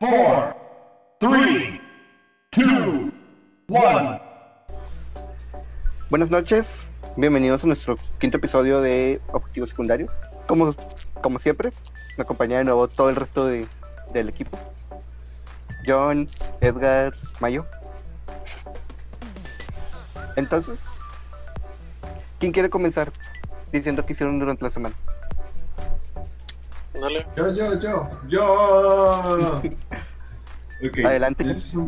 four, three, two, one. Buenas noches, bienvenidos a nuestro quinto episodio de Objetivo Secundario. Como, como siempre, me acompaña de nuevo todo el resto de- del equipo. John, Edgar, Mayo. Entonces, ¿quién quiere comenzar diciendo qué hicieron durante la semana? Dale. Yo, yo, yo, yo. Ok, Adelante. En esta,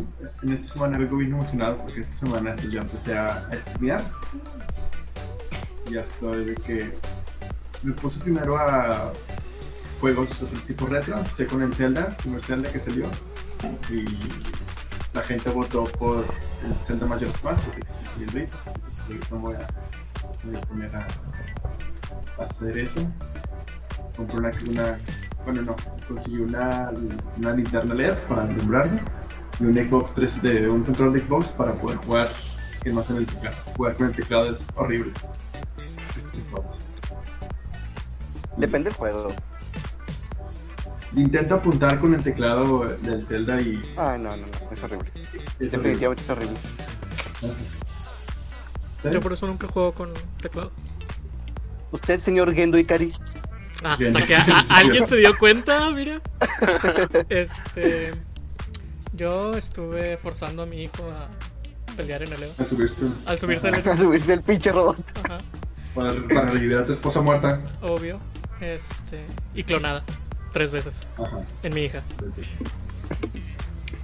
en esta semana vengo bien emocionado porque esta semana pues, ya empecé a, a estudiar. Ya estoy de que me puse primero a juegos de otro tipo retro. Empecé con el Zelda, el Zelda que salió. Y la gente votó por el Zelda Majora's Mask, que es el que estoy siguiendo ahorita. Entonces ahorita voy a, voy a poner a, a hacer eso compré una, una bueno no, conseguí una, una linterna LED para alumbrarme y un Xbox 3 de un control de Xbox para poder jugar que más en el teclado. Jugar con el teclado es horrible. Depende del juego. Intento apuntar con el teclado del Zelda y Ah, no, no, no, es horrible. es Definitivamente es horrible. Yo por eso nunca juego con teclado. Usted, señor Gendo Ikari, Hasta que a- a- alguien se dio cuenta, mira. Este. Yo estuve forzando a mi hijo a pelear en el Evo. A subirse Al subirse al a subirse el pinche robot. Ajá, para, para revivir a tu esposa muerta. obvio. Este. Y clonada. Tres veces. Ajá. En mi hija.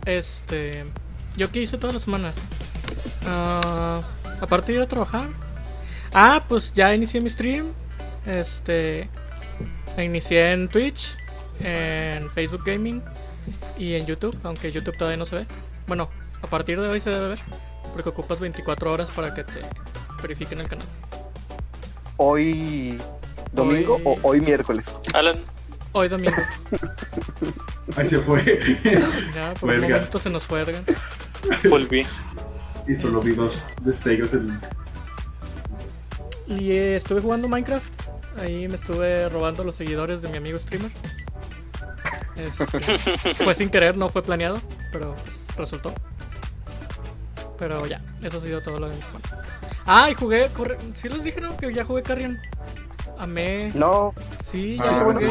Este. ¿Yo qué hice toda la semana? Ah, aparte de ir a trabajar. Ah, pues ya inicié mi stream. Este. Inicié en Twitch, en Facebook Gaming y en YouTube, aunque YouTube todavía no se ve. Bueno, a partir de hoy se debe ver, porque ocupas 24 horas para que te verifiquen el canal. Hoy domingo Hoy- o hoy miércoles. Alan, Hoy domingo. ahí se fue. Ya, por un momento se nos fue Edgar. volví. y solo vi dos destellos en Y eh, estuve jugando Minecraft. Ahí me estuve robando los seguidores de mi amigo streamer. Este, fue sin querer, no fue planeado, pero pues, resultó. Pero ya, eso ha sido todo lo de mi semana. Ah, y jugué, corre... sí les dije, ¿no? Que ya jugué Carrion. Amé, No, sí, ya Ah, jugué.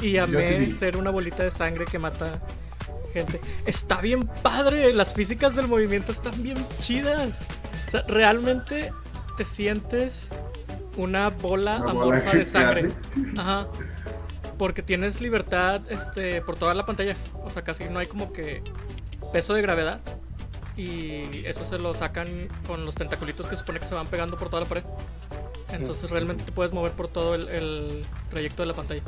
sí. Y amé sí ser una bolita de sangre que mata gente. Está bien padre, las físicas del movimiento están bien chidas. O sea, realmente te sientes una bola Una bola amorfa de sangre. Ajá. Porque tienes libertad este, por toda la pantalla. O sea, casi no hay como que peso de gravedad. Y eso se lo sacan con los tentaculitos que supone que se van pegando por toda la pared. Entonces realmente te puedes mover por todo el, el trayecto de la pantalla.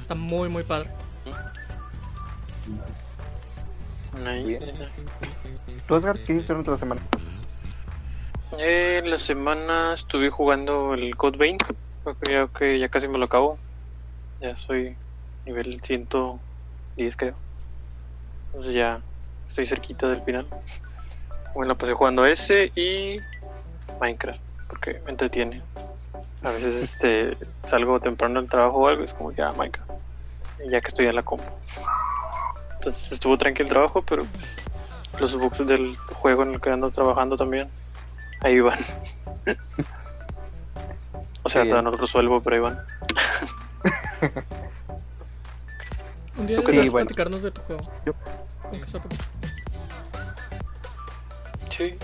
Está muy, muy padre. ¿tú, Edgar, qué hiciste durante la semana? Eh, la semana estuve jugando el Code Vein. Creo que ya casi me lo acabo. Ya soy nivel 110, creo. Entonces ya estoy cerquita del final. Bueno, pasé jugando ese y Minecraft, porque me entretiene. A veces este salgo temprano del trabajo o algo, es como ya Minecraft. Ya que estoy en la compu. Entonces estuvo tranquilo el trabajo, pero pues, los bugs del juego en el que ando trabajando también, ahí van. o sea, todavía no lo resuelvo, pero ahí van. Un día deberías Sí, bueno. platicarnos de tu juego. Yo- Aunque sea poquito. Sí.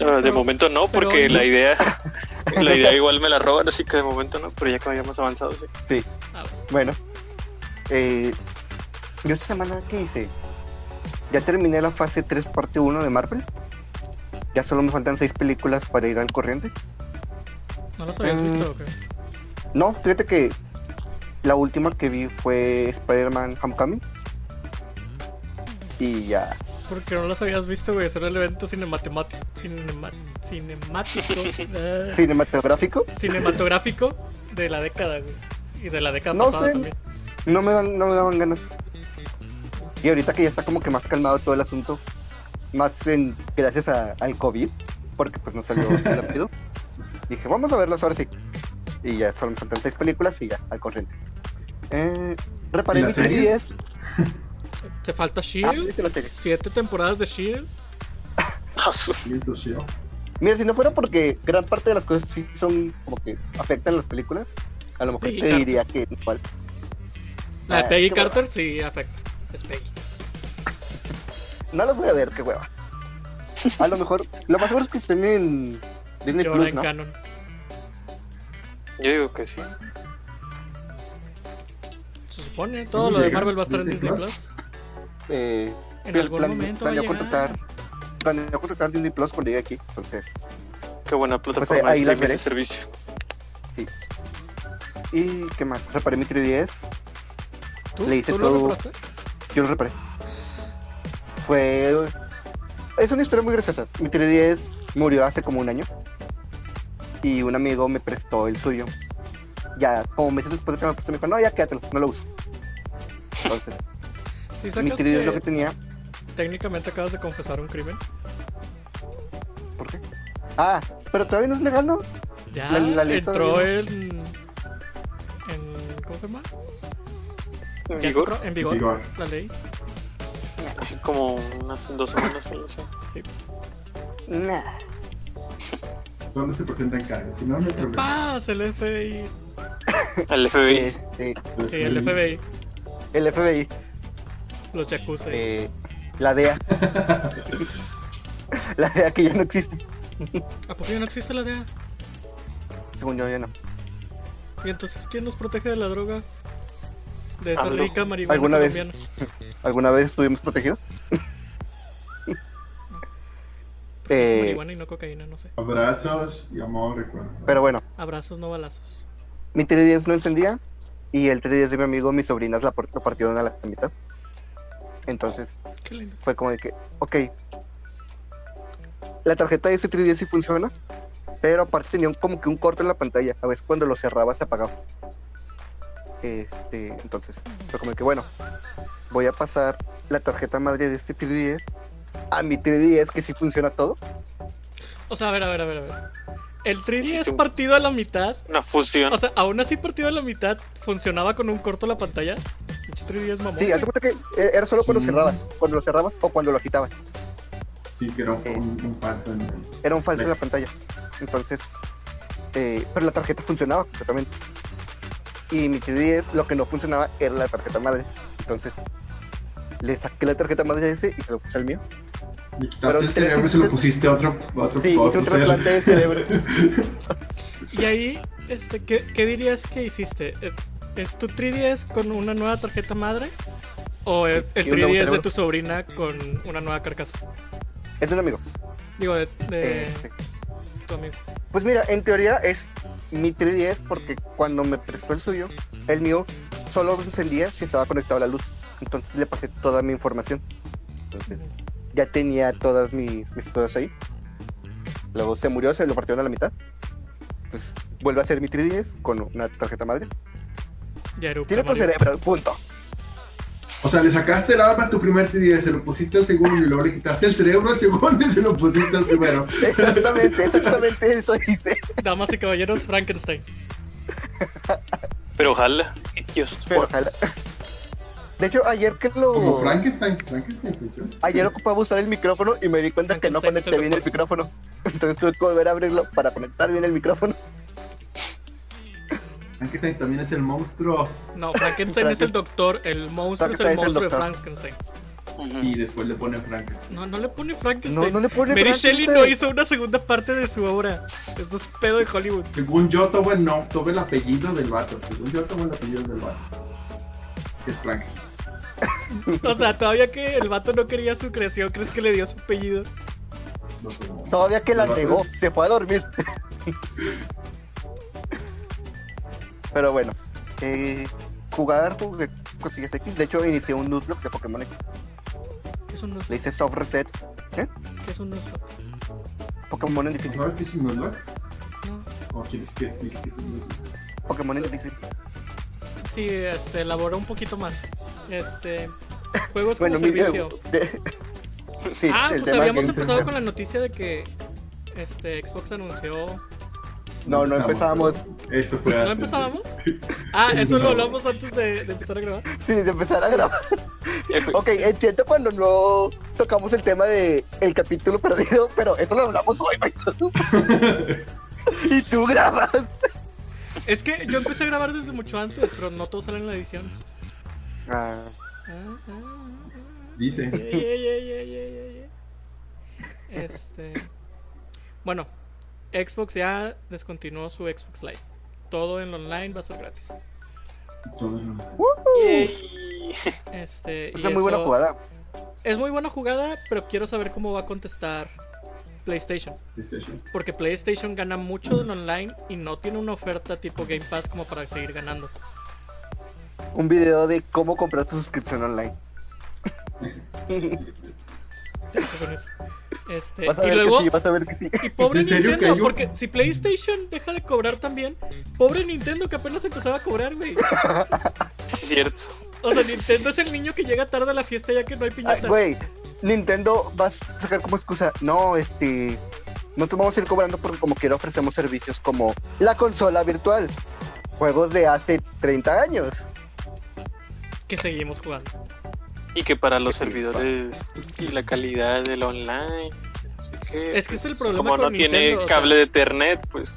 Ah, de momento no, porque la idea la idea igual me la roban, así que de momento no, pero ya que vayamos avanzado, sí. Sí. Ah, Bueno, eh, yo esta semana, ¿qué hice? Ya terminé la fase 3, parte 1 de Marvel. Ya solo me faltan 6 películas para ir al corriente. ¿No los habías Mm. visto o qué? No, fíjate que la última que vi fue Spider-Man Homecoming. Y ya. Porque no los habías visto, güey. Ese era el evento cinematográfico. Cinema, cinemático. ah, Cinematográfico. cinematográfico de la década, güey. Y de la década No pasada sé. también. No me, dan, no me daban ganas. Y ahorita que ya está como que más calmado todo el asunto. Más en, gracias a- al COVID. Porque pues no salió rápido. Dije, vamos a verlas ahora sí. Y ya solo me faltan 6 películas y ya, al corriente. Eh, reparé ¿Y mi las series? 3DS. Te falta Ah, Shield. Siete temporadas de Shield. Mira, si no fuera porque gran parte de las cosas sí son como que afectan las películas, a lo mejor Peggy te Carter. diría que igual. La de Ah, Peggy Carter sí afecta. Es Peggy. No las voy a ver, qué hueva. A lo mejor, lo más seguro es que estén en Disney Y ahora Plus, en ¿no? canon. Yo digo que sí. Se supone. Todo lo de? Marvel va a estar en Disney Plus. Plus. Eh, En algún plan- momento va a contratar, planeó contratar Disney Plus cuando llegue aquí, entonces. Qué buena plataforma Pues, ahí de servicio. ¿Y qué más? Reparé mi 3DS, ¿Tú? Le hice ¿Tú lo todo- reparaste? yo lo reparé. Fue. Es una historia muy graciosa. Mi 3DS murió hace como un año. Y un amigo me prestó el suyo. Ya, como meses después de que me lo prestó, me dijo: No, ya quédatelo, no lo uso. Entonces, Sí, mi sacas 3DS que lo que tenía. técnicamente acabas de confesar un crimen. ¿Por qué? Ah, pero todavía no es legal, ¿no? Ya La- la ley entró todavía en, en. ¿Cómo se llama? En vigor. en vigor, Vigor. la ley. Así como unas dos semanas o algo así. Sí. Nah. ¿Dónde se presentan cargos? Si no, no hay problema. ¡Paz! El FBI. El FBI. Este, Pues, Sí, el FBI. el FBI, Los Yakuza. eh, la DEA. la DEA que ya no existe. ¿A poco ya no existe la DEA? Según yo, ya no. ¿Y entonces quién nos protege de la droga? De esa rica marihuana ¿Alguna vez? ¿Alguna vez estuvimos protegidos? Eh, Marihuana y no cocaína, no sé. Abrazos y amor, recuerdo. pero bueno, Abrazos, no balazos. mi 3DS no encendía y el 3DS de mi amigo, mis sobrinas la, partieron a la mitad. Entonces Qué lindo. fue como de que, ok, la tarjeta de ese 3DS sí funciona, pero aparte tenía un- como que un corte en la pantalla. A veces cuando lo cerraba se apagaba. Este, entonces fue como que, bueno, voy a pasar la tarjeta madre de este 3DS a mi 3DS que sí funciona todo. O sea, a ver, a ver, a ver, a ver. El 3D Hiciste es un- partido a la mitad. Una fusión. O sea, aún así partido a la mitad funcionaba con un corto la pantalla. Pinche 3D es mamón. Sí, haz cuenta que eh, era solo cuando Sí. cerrabas, cuando lo cerrabas o cuando lo quitabas. Sí, que era un, un, un falso en el... Era un falso en la pantalla. Entonces, eh, pero la tarjeta funcionaba completamente. Y mi 3DS lo que no funcionaba era la tarjeta madre. Entonces, le saqué la tarjeta madre de ese y se lo puse al mío. Le quitaste Pero el cerebro y se lo 360 pusiste a otro, a otro Sí, hice un trasplante de cerebro. Y ahí, este, ¿qué, qué dirías que hiciste? ¿Es- ¿Es tu 3DS con una nueva tarjeta madre? ¿O el, el Y un nuevo 3DS de tu sobrina con una nueva carcasa? Es de un amigo. Digo, de, de Este, tu amigo. Pues mira, en teoría es mi 3DS porque cuando me prestó el suyo, el mío solo encendía si estaba conectado a la luz. Entonces le pasé toda mi información. Entonces ya tenía todas mis, mis cosas ahí. Luego se murió, se lo partieron a la mitad. Pues vuelve a ser mi 3DS con una tarjeta madre. Tiene tu cerebro, punto. O sea, le sacaste el alma a tu primer TD, se lo pusiste al segundo y luego le quitaste el cerebro al segundo y se lo pusiste al primero. Exactamente, exactamente eso hice. Damas y caballeros, Frankenstein. Pero ojalá. Dios. Pero ojalá. De hecho, ayer que lo. Como Frankenstein, Frankenstein funciona. Ayer ocupaba usar el micrófono y me di cuenta que no conecté bien el micrófono. Entonces tuve que volver a abrirlo para conectar bien el micrófono. Frankenstein también es el monstruo. No, Frankenstein es el doctor, el monstruo es el Frankenstein es el monstruo de. Frankenstein. Y después le ponen Frankenstein. No, no le pone Frankenstein. No, no le pone Mary Frankenstein. Shelley no hizo una segunda parte de su obra. Esto es pedo de Hollywood. Según yo, tomo el, no, tomo el apellido del vato. Según yo, tomo el apellido del vato. Es Frankenstein. O sea, todavía que el vato no quería su creación, ¿crees que le dio su apellido? No sé. Todavía que la negó, se fue a dormir. Pero bueno, eh, jugar jugué cosillas X. De hecho, inicié un nuzlocke de Pokémon X. ¿Qué es un Le Nuzlocke? hice soft reset. ¿Qué es un Nuzlocke? Pokémon en ¿No difícil. ¿Sabes qué es un Nuzlocke? No. ¿O quieres que explique qué es un Nuzlocke? Pokémon en difícil. Sí, este, elaboró un poquito más. Este, juegos como Bueno, mi, servicio. de- sí, ah, el pues habíamos empezado con la noticia de que este Xbox anunció No, no empezamos. Eso fue ¿No antes. empezábamos? Ah, eso lo hablamos antes de, de empezar a grabar. Sí, de empezar a grabar. Ok, entiendo cuando no tocamos el tema de el capítulo perdido, pero eso lo hablamos hoy, y tú grabas. Es que yo empecé a grabar desde mucho antes, pero no todo sale en la edición. Ah, Ah, ah, ah, Dice. ah. Yeah, yeah, yeah, yeah, yeah, yeah, yeah. Este. Bueno, Xbox ya descontinuó su Xbox Live. Todo en online va a ser gratis. Todo lo Yay. Este. es y muy buena jugada. Es muy buena jugada, pero quiero saber cómo va a contestar PlayStation. PlayStation. Porque PlayStation gana mucho del online y no tiene una oferta tipo Game Pass como para seguir ganando. Un video de cómo comprar tu suscripción online. Con eso. Este, Vas a y ver luego, que sí, vas a ver que sí. y pobre ¿En serio Nintendo, cayó? porque si PlayStation deja de cobrar también, pobre Nintendo que apenas empezaba a cobrar, güey. Cierto. O sea, Nintendo es el niño que llega tarde a la fiesta ya que no hay Ay, piñata. Güey, Nintendo va a sacar como excusa. No, este. No te vamos a ir cobrando porque como quiera ofrecemos servicios como la consola virtual. Juegos de hace 30 años. que seguimos jugando. Y que para los servidores y la calidad del online. Es que es el pues, problema Como con no tiene Nintendo, o sea. cable de Ethernet, pues.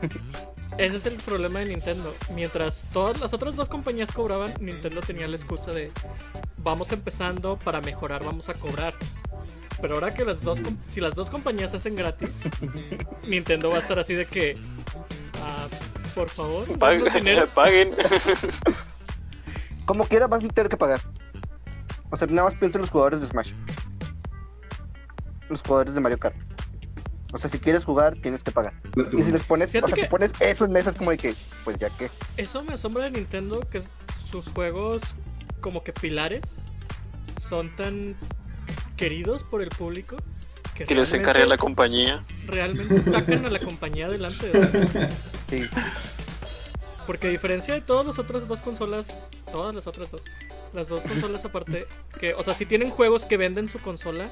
Ese es el problema de Nintendo. Mientras todas las otras dos compañías cobraban, Nintendo tenía la excusa de vamos empezando para mejorar, vamos a cobrar. Pero ahora que las dos, si las dos compañías hacen gratis, Nintendo va a estar así de que, ah, por favor, Paguen. paguen. Como quiera vas a tener que pagar. O sea, nada más piensa en los jugadores de Smash. Los jugadores de Mario Kart. O sea, si quieres jugar, tienes que pagar. Y si les pones, Fíjate o sea, que- si pones eso en mesas como de que, pues ya que. Eso me asombra de Nintendo que sus juegos como que pilares son tan queridos por el público que, Que les encarga la compañía. realmente sacan a la compañía adelante. sea, Sí. Porque a diferencia de todas las otras dos consolas, todas las otras dos, las dos consolas aparte, que, o sea, si tienen juegos que venden su consola,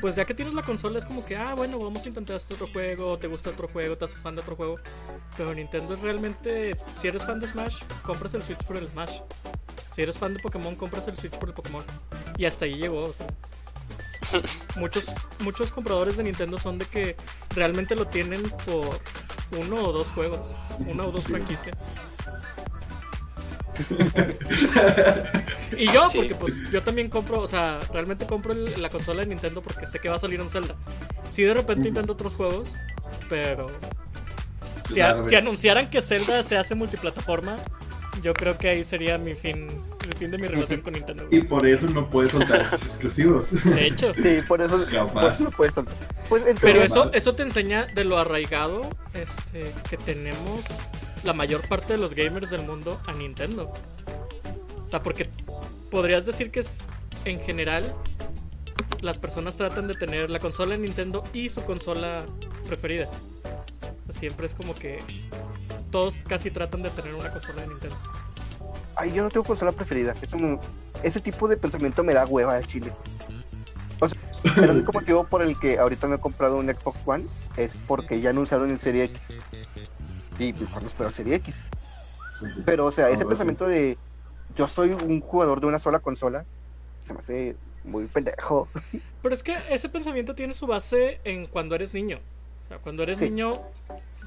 pues ya que tienes la consola es como que, ah, bueno, vamos a intentar este otro juego, te gusta otro juego, haces fan de otro juego. Pero Nintendo es realmente, si eres fan de Smash, compras el Switch por el Smash. Si eres fan de Pokémon, compras el Switch por el Pokémon. Y hasta ahí llegó, o sea. Muchos, muchos compradores de Nintendo son de que realmente lo tienen por uno o dos juegos, una o dos franquicias. y yo, Sí. porque pues yo también compro, o sea, realmente compro el- la consola de Nintendo porque sé que va a salir un Zelda. Si de repente intento otros juegos, pero si, a- si anunciaran que Zelda se hace multiplataforma, yo creo que ahí sería mi fin, el fin de mi relación con Nintendo. Y por eso no puedes soltar esos exclusivos. De hecho. Sí, por eso, Capaz. por eso no puedes soltar. Pues entonces, Pero eso te enseña de lo arraigado este, que tenemos la mayor parte de los gamers del mundo a Nintendo. O sea, porque podrías decir que es en general las personas tratan de tener la consola de Nintendo y su consola preferida. O sea, siempre es como que todos casi tratan de tener una consola de Nintendo. ay, yo no tengo consola preferida. Es un- ese tipo de pensamiento me da hueva al chile. O sea, el único motivo por el que ahorita no he comprado un Xbox One es porque ya anunciaron el Serie X. Y pues, cuando espero Serie X. Pero, o sea, ese No, sí. pensamiento de yo soy un jugador de una sola consola se me hace muy pendejo. Pero es que ese pensamiento tiene su base en cuando eres niño. O sea, cuando eres Sí. niño,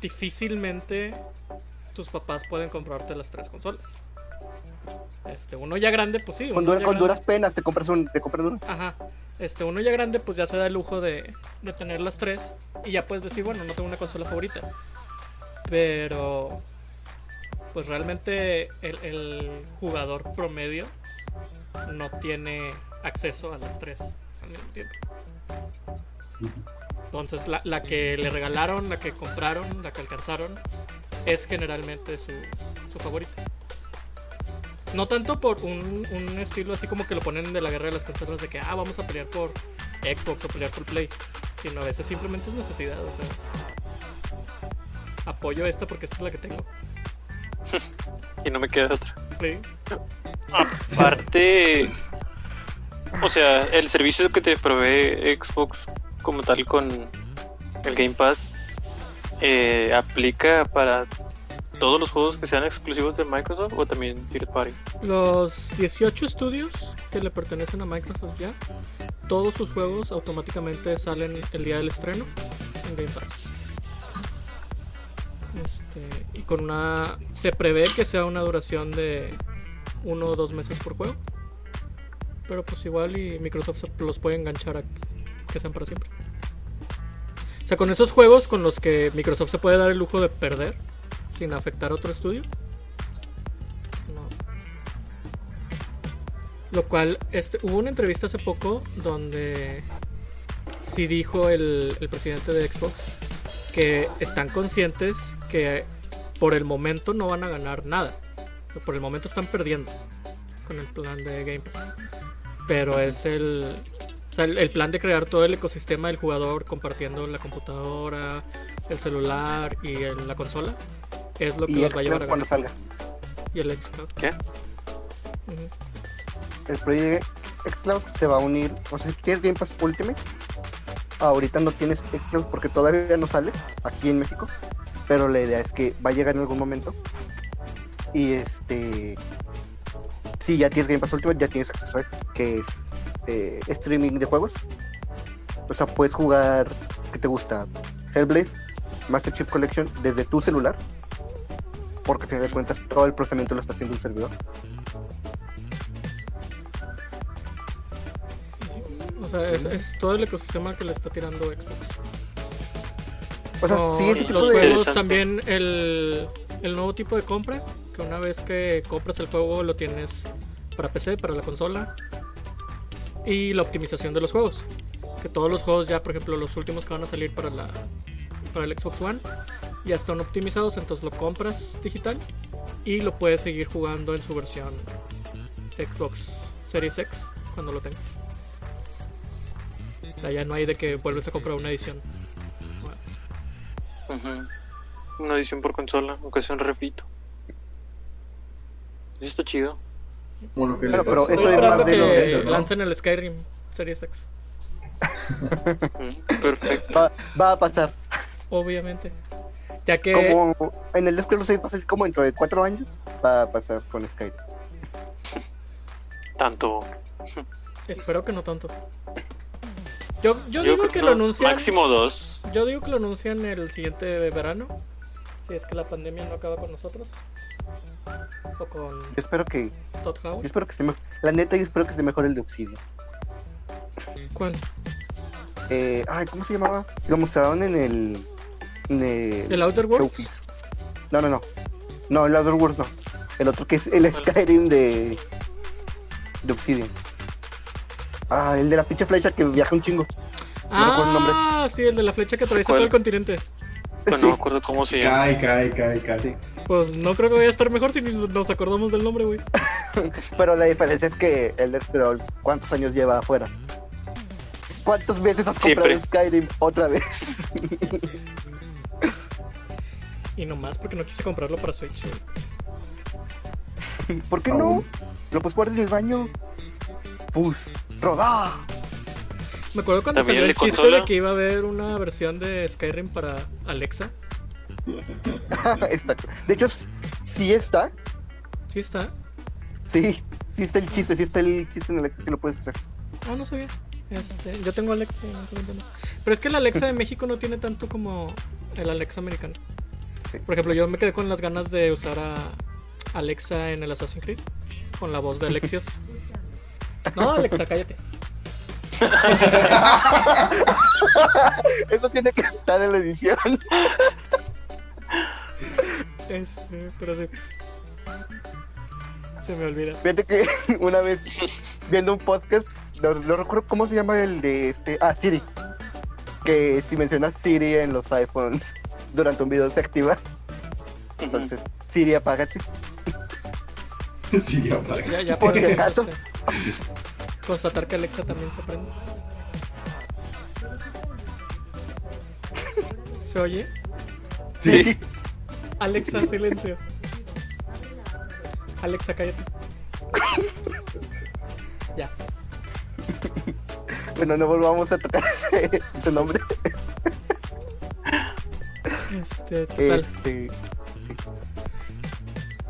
difícilmente tus papás pueden comprarte las tres consolas. Este, uno ya grande, pues sí. Con, grande- duras penas te compras un, te compras uno. Ajá. Este, uno ya grande, pues ya se da el lujo de, de tener las tres. Y ya puedes decir, bueno, no tengo una consola favorita. Pero. Pues realmente el, el jugador promedio no tiene acceso a las tres al mismo tiempo. Entonces, la, la que le regalaron, la que compraron, la que alcanzaron, es generalmente su, su favorita. No tanto por un, un estilo así como que lo ponen de la guerra de las consolas de que, ah, vamos a pelear por Xbox o pelear por Play, sino a veces simplemente es necesidad, o sea. Apoyo esta porque esta es la que tengo. Y no me queda otra. Sí. Aparte, o sea, el servicio que te provee Xbox como tal con el Game Pass eh, ¿aplica para todos los juegos que sean exclusivos de Microsoft o también Third Party? Los 18 estudios que le pertenecen a Microsoft ya, todos sus juegos automáticamente salen el día del estreno en Game Pass. Este, y con una. Se prevé que sea una duración de uno o dos meses por juego. Pero pues igual y Microsoft los puede enganchar a que sean para siempre. O sea, con esos juegos con los que Microsoft se puede dar el lujo de perder sin afectar a otro estudio. No. Lo cual, este, hubo una entrevista hace poco donde sí dijo el, el presidente de Xbox que están conscientes que por el momento no van a ganar nada. Por el momento están perdiendo con el plan de Game Pass. Pero es el, o sea, el, el plan de crear todo el ecosistema del jugador compartiendo la computadora, el celular y el- la consola. Es lo que los va a llevar a ganar. salga. Y el Xcloud. ¿Qué? El proyecto Xcloud se va a unir. O sea, si tienes Game Pass Ultimate, ahorita no tienes Xcloud porque todavía no sale aquí en México. Pero la idea es que va a llegar en algún momento. Y este. Si ya tienes Game Pass Ultimate, ya tienes acceso a que es eh, streaming de juegos. O sea, puedes jugar. ¿Qué te gusta? Hellblade, Master Chief Collection desde tu celular. Porque al final de cuentas todo el procesamiento lo está haciendo un servidor. O sea, es, es todo el ecosistema que le está tirando Xbox. O sea, Con sí, ese tipo los de. juegos también el, el nuevo tipo de compra, que una vez que compras el juego lo tienes para PC, para la consola. Y la optimización de los juegos. Que todos los juegos ya, por ejemplo, los últimos que van a salir para la para el Xbox One ya están optimizados, entonces lo compras digital y lo puedes seguir jugando en su versión Xbox Series X cuando lo tengas. O sea, ya no hay de que vuelves a comprar una edición. Ujú. Una edición por consola, aunque sea un refito. Eso está chido. Que Pero- pero eso es más de que lancen el Skyrim Series X. Ujú, Perfecto. Va, va a pasar. Obviamente. Ya que Como en el Scroll 6 va a ser como dentro de cuatro años, va a pasar con Skype. Tanto. espero que no tanto. Yo, yo, Yo digo que lo anuncian. Máximo dos. Yo digo que lo anuncian el siguiente verano. Si es que la pandemia no acaba con nosotros. O con Yo espero que, Todd yo espero que esté mejor. La neta, yo espero que esté mejor el de Obsidian. ¿Cuál? Eh, ay, ¿cómo se llamaba? Lo mostraron en el. En el. ¿El Outer Worlds? Showcase. No, no, no. No, el Outer Worlds no. El otro que es el Skyrim de. De Obsidian. Ah, el de la pinche flecha que viaja un chingo. No recuerdo el nombre. Ah, sí, el de la flecha que atraviesa todo el continente. Pero Sí. no me acuerdo cómo se llama. Cae, cae, cae, cae. Sí. Pues no creo que vaya a estar mejor si ni nos acordamos del nombre, güey. Pero la diferencia es que el Scrolls, ¿cuántos años lleva afuera? ¿Cuántas veces has comprado Siempre. Skyrim otra vez? Y nomás porque no quise comprarlo para Switch. güey. ¿Por qué no? Lo puedes guardar en el baño. Pus, rodá. Me acuerdo cuando También salió el chiste consola. de que iba a haber una versión de Skyrim para Alexa. Está- De hecho, sí está. Sí está. Sí, sí está el chiste, sí está el chiste en el Alexa, sí lo puedes hacer. Ah, no sabía. Este, yo tengo Alexa. no. Pero es que el Alexa de México no tiene tanto como el Alexa americano. Sí. Por ejemplo, yo me quedé con las ganas de usar a Alexa en el Assassin's Creed. Con la voz de Alexios. No, Alexa, cállate. Eso tiene que estar en la edición. Este, pero sí. Se me olvida. Fíjate que una vez viendo un podcast, no, no recuerdo cómo se llama el de este. Ah, Siri. Que si mencionas Siri en los iPhones durante un video se activa. Entonces, Siri, apágate. Ya, ya Por si acaso. este, constatar que Alexa también se prende. ¿Se oye? Sí. Alexa, silencio. Alexa, cállate. Ya. Bueno, no volvamos a tocar ese, ese nombre. Este, total. Este,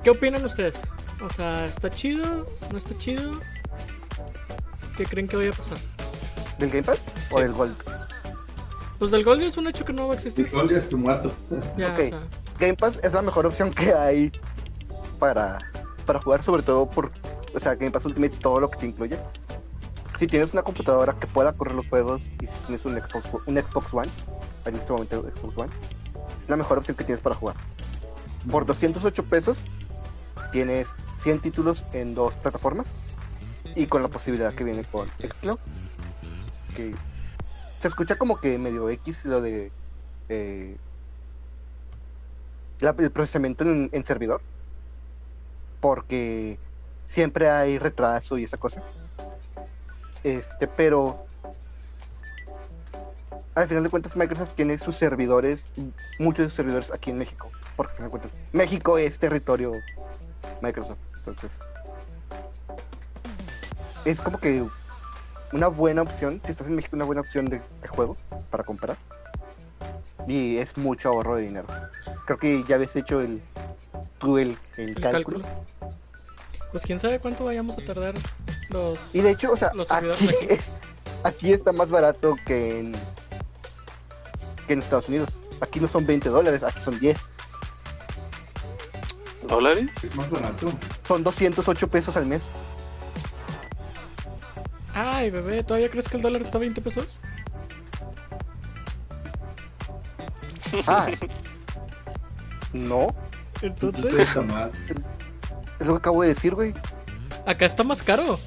¿Qué opinan ustedes? O sea, ¿está chido? ¿No está chido? ¿Qué creen que vaya a pasar? ¿Del Game Pass o Sí. del Gold? Pues del Gold es un hecho que no va a existir. El gol ya está muerto. Ya, Ok. o sea, Game Pass es la mejor opción que hay para, para jugar, sobre todo por, o sea, Game Pass Ultimate, todo lo que te incluye. Si tienes una computadora que pueda correr los juegos y si tienes un Xbox, un Xbox One, en este momento Xbox One, es la mejor opción que tienes para jugar. Por 208 pesos tienes 100 títulos en dos plataformas y con la posibilidad que viene con Xcloud. Que se escucha como que medio X lo de eh, la- el procesamiento en, servidor porque siempre hay retraso y esa cosa este pero al final de cuentas Microsoft tiene sus servidores muchos de sus servidores aquí en México porque al final de cuentas México es territorio Microsoft entonces es como que una buena opción si estás en México una buena opción de, de juego para comprar y es mucho ahorro de dinero creo que ya habías hecho el tú el, el el cálculo. cálculo. Pues quién sabe cuánto vayamos a tardar los. Y de hecho, o sea, aquí. es- aquí está más barato que en, que en Estados Unidos. Aquí no son 20 dólares, aquí son 10. ¿Dólares? Es más barato. Son 208 pesos al mes. Ay, bebé, ¿todavía crees que el dólar está a 20 pesos? Ah, no, Entonces, Entonces está más. es lo que acabo de decir, güey. acá está más caro.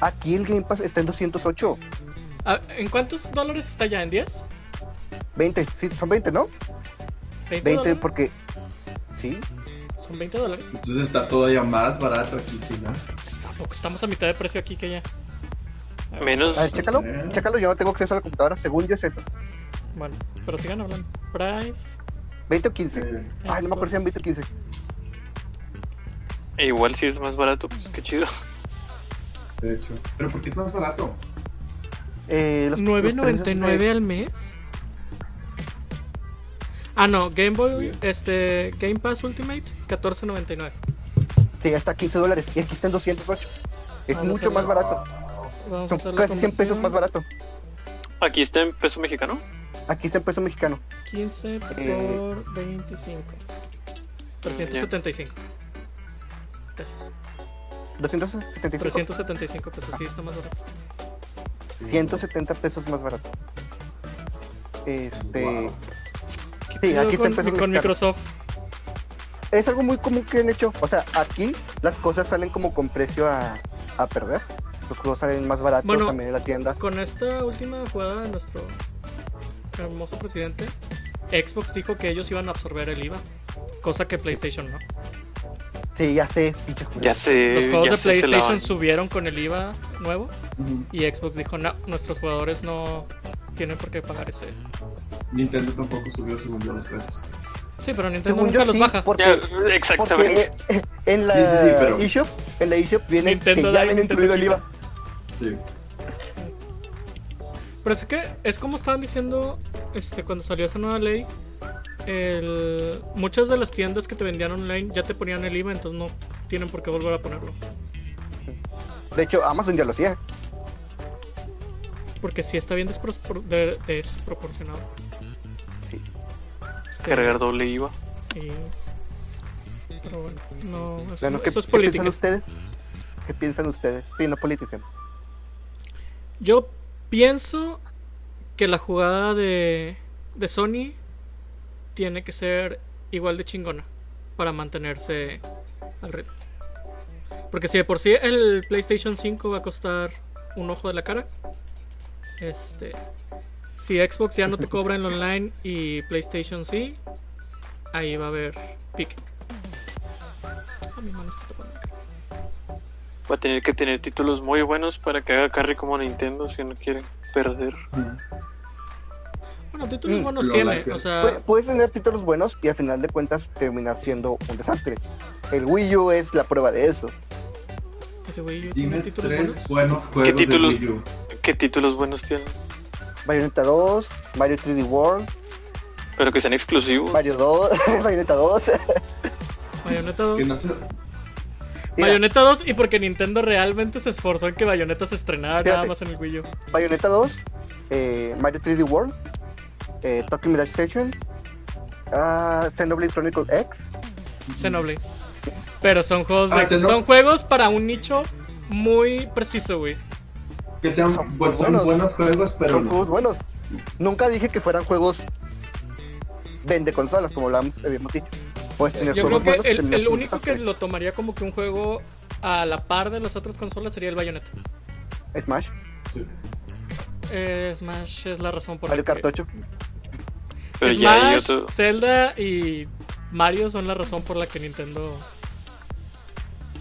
Aquí el Game Pass está en 208. Ah, ¿En cuántos dólares está ya? ¿En 10? 20, sí, son 20, ¿no? 20, 20 dólares? porque... Sí, Son 20 dólares. Entonces está todavía más barato aquí que ya. Tampoco estamos a mitad de precio aquí que allá. Menos. a ver, chécalo, chécalo, yo no tengo acceso a la computadora, según yo es eso. Bueno, pero sigan hablando. Price. 20 o 15. Eh, Ay, no me acuerdo si eran 20 o 15. E igual si es más barato, pues qué chido. de hecho. ¿Pero por qué es más barato? Eh, los- los precios 9.99 de- al mes. Ah, no, Game Boy, este, Game Pass Ultimate, 14.99. Sí, hasta 15 dólares. Y aquí está en 208. Es Vamos a mucho más barato. Vamos Son casi 100 pesos más barato. Aquí está en peso mexicano. Aquí está en peso mexicano. 15 por Eh. 25. 375 pesos. 275. 375 pesos, sí, está más barato. 170 pesos más barato. Este. Wow. Sí, aquí está en pesos con mexicanos. Microsoft. Es algo muy común que han hecho. O sea, aquí las cosas salen como con precio a, a perder. Los juegos salen más baratos Bueno. también en la tienda. Con esta última jugada de nuestro hermoso presidente, Xbox dijo que ellos iban a absorber el IVA, cosa que PlayStation no. Sí, ya sé, Ya sé. Los juegos de PlayStation subieron con el IVA nuevo y Xbox dijo, no, nuestros jugadores no tienen por qué pagar ese. Nintendo tampoco subió según yo los precios. Sí, pero Nintendo Según nunca yo los sí, baja. porque, Ya, exactamente. porque, en la Sí, sí, sí, pero- eShop, en la eShop viene Nintendo que ya viene incluido el IVA. Sí. Pero es que es como estaban diciendo este cuando salió esa nueva ley. El, muchas de las tiendas que te vendían online ya te ponían el IVA, entonces no tienen por qué volver a ponerlo. De hecho, Amazon ya lo hacía. Porque sí está bien despropor- de- desproporcionado. Cargar doble IVA. y- Pero bueno, no, eso, Bueno, ¿qué, eso es qué política. piensan ustedes? ¿Qué piensan ustedes? Sí, no politicemos. Yo pienso que la jugada de, de Sony tiene que ser igual de chingona para mantenerse al ritmo. Porque si de por sí el PlayStation 5 va a costar un ojo de la cara, este, si Xbox ya no te cobra en lo online y PlayStation sí, ahí va a haber pique. Ah, mi mano. Va a tener que tener títulos muy buenos para que haga carry como Nintendo si no quieren perder. Bueno, títulos Mm, buenos tiene, like o sea, Pu- Puedes tener títulos buenos y al final de cuentas terminar siendo un desastre. El Wii U es la prueba de eso. el Wii U tiene Dime títulos tres buenos. buenos juegos de títulos? Wii U. ¿Qué títulos buenos tienen? Bayonetta 2, Mario 3D World, Pero que sean exclusivos. Mario 2, Bayonetta 2. Bayonetta 2. Que no sé. Mira, Bayonetta 2 y porque Nintendo realmente se esforzó en que Bayonetta se estrenara nada Fíjate. más en el Wii U. Bayonetta 2, eh, Mario 3D World, eh, Tokyo Mirage Station, ah, Xenoblade Chronicle X. Xenoblade. Pero son juegos, de- Ah, son juegos para un nicho muy preciso, güey. Que sean Son bu- son buenos. buenos juegos, pero Son no. juegos buenos. Nunca dije que fueran juegos vende consolas, como lo habíamos- dicho. Puedes tener Yo creo que buenos el, único que lo tomaría como que un juego a la par de las otras consolas sería el Bayonetta. Smash, Sí. Eh, Smash es la razón por la que... 8. Pero ya Smash, otro. Zelda y Mario son la razón por la que Nintendo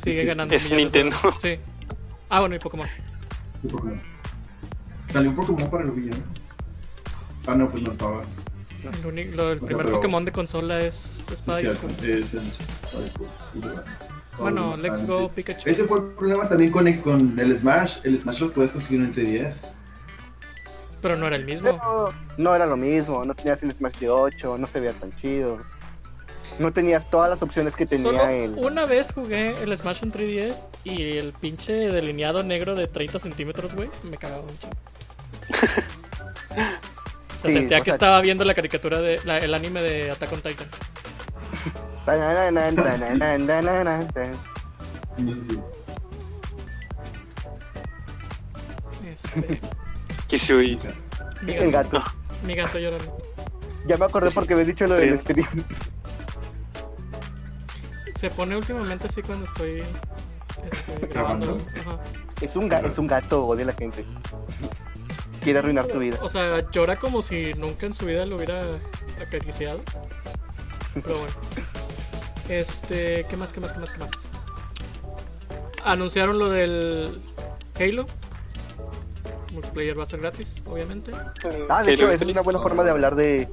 sigue Sí, ganando. es Nintendo. Sí. Ah, bueno, y Pokémon. Un Pokémon. Salió un Pokémon para el Wii, ¿no? Ah, no, pues no estaba. El, uni- lo- el sea, primer pero- Pokémon de consola es Sí, Espada y. Escudo. Es el. bueno. Let's sí. Go Pikachu. Ese fue el problema también con el, con el Smash. El Smash lo puedes conseguir en 3DS. Pero no era el mismo. Pero no era lo mismo, no tenías el Smash de 8, no se veía tan chido. No tenías todas las opciones que tenía Solo el... una vez jugué el Smash en 3DS y el pinche delineado negro de 30 centímetros, güey, me cagaba chingo. Se Sí, sentía que sea- estaba viendo la caricatura de la- el anime de Attack on Titan. Este, Kisui. mi, El gato, gato. mi gato llorando. Ya me acordé porque me he dicho lo del stream. Se pone últimamente así cuando estoy este, grabando. Ajá. Es un, es un gato, odia la gente. Quiere arruinar tu vida. O sea, llora como si nunca en su vida lo hubiera acariciado. Pero bueno. Este, ¿qué más, qué más, qué más, qué más? Anunciaron lo del Halo. Multiplayer va a ser gratis, obviamente. Ah, de hecho, Halo esa es una buena forma de hablar de,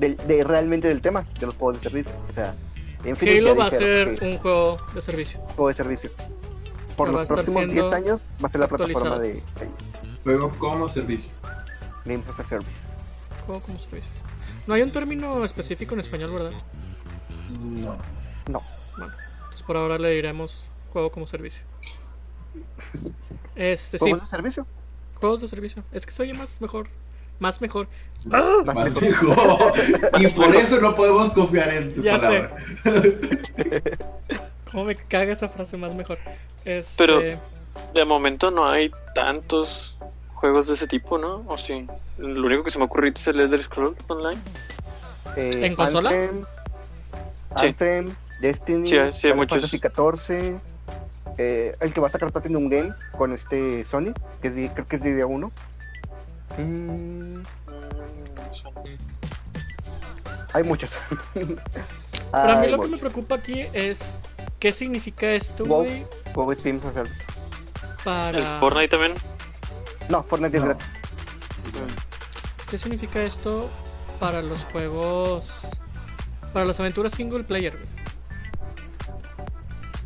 del- de, realmente del tema, de los juegos de servicio. O sea, Infinite Halo va a ser un juego de servicio. juego de servicio. Por los próximos siendo 10 años va a ser la plataforma de. Juego como servicio. Games as a Service. Juego como servicio. No hay un término específico en español, ¿verdad? No. No. Bueno, entonces por ahora le diremos juego como servicio. Este, sí, ¿Juegos de servicio? juegos de servicio. Es que se oye más mejor. Más mejor. Más Más mejor. mejor. y por eso no podemos confiar en tu Ya palabra. ¿Cómo me caga esa frase más mejor? Este, Pero- De momento no hay tantos juegos de ese tipo, ¿no? O sí. Lo único que se me ocurre ahorita es el Elder Scrolls Online. Eh, ¿En consola? Anthem, Sí. Anthem, Destiny, Sí, sí, muchos. Fantasy XIV, eh, el que va a sacar Platinum Games con este Sony, que es de- creo que es de día 1. Mm, hay muchos. Para mí lo que me preocupa aquí es qué significa esto, WoW. Steam para... El Fortnite también. No, Fortnite es gratis. ¿Qué significa esto para los juegos... para las aventuras single player, güey?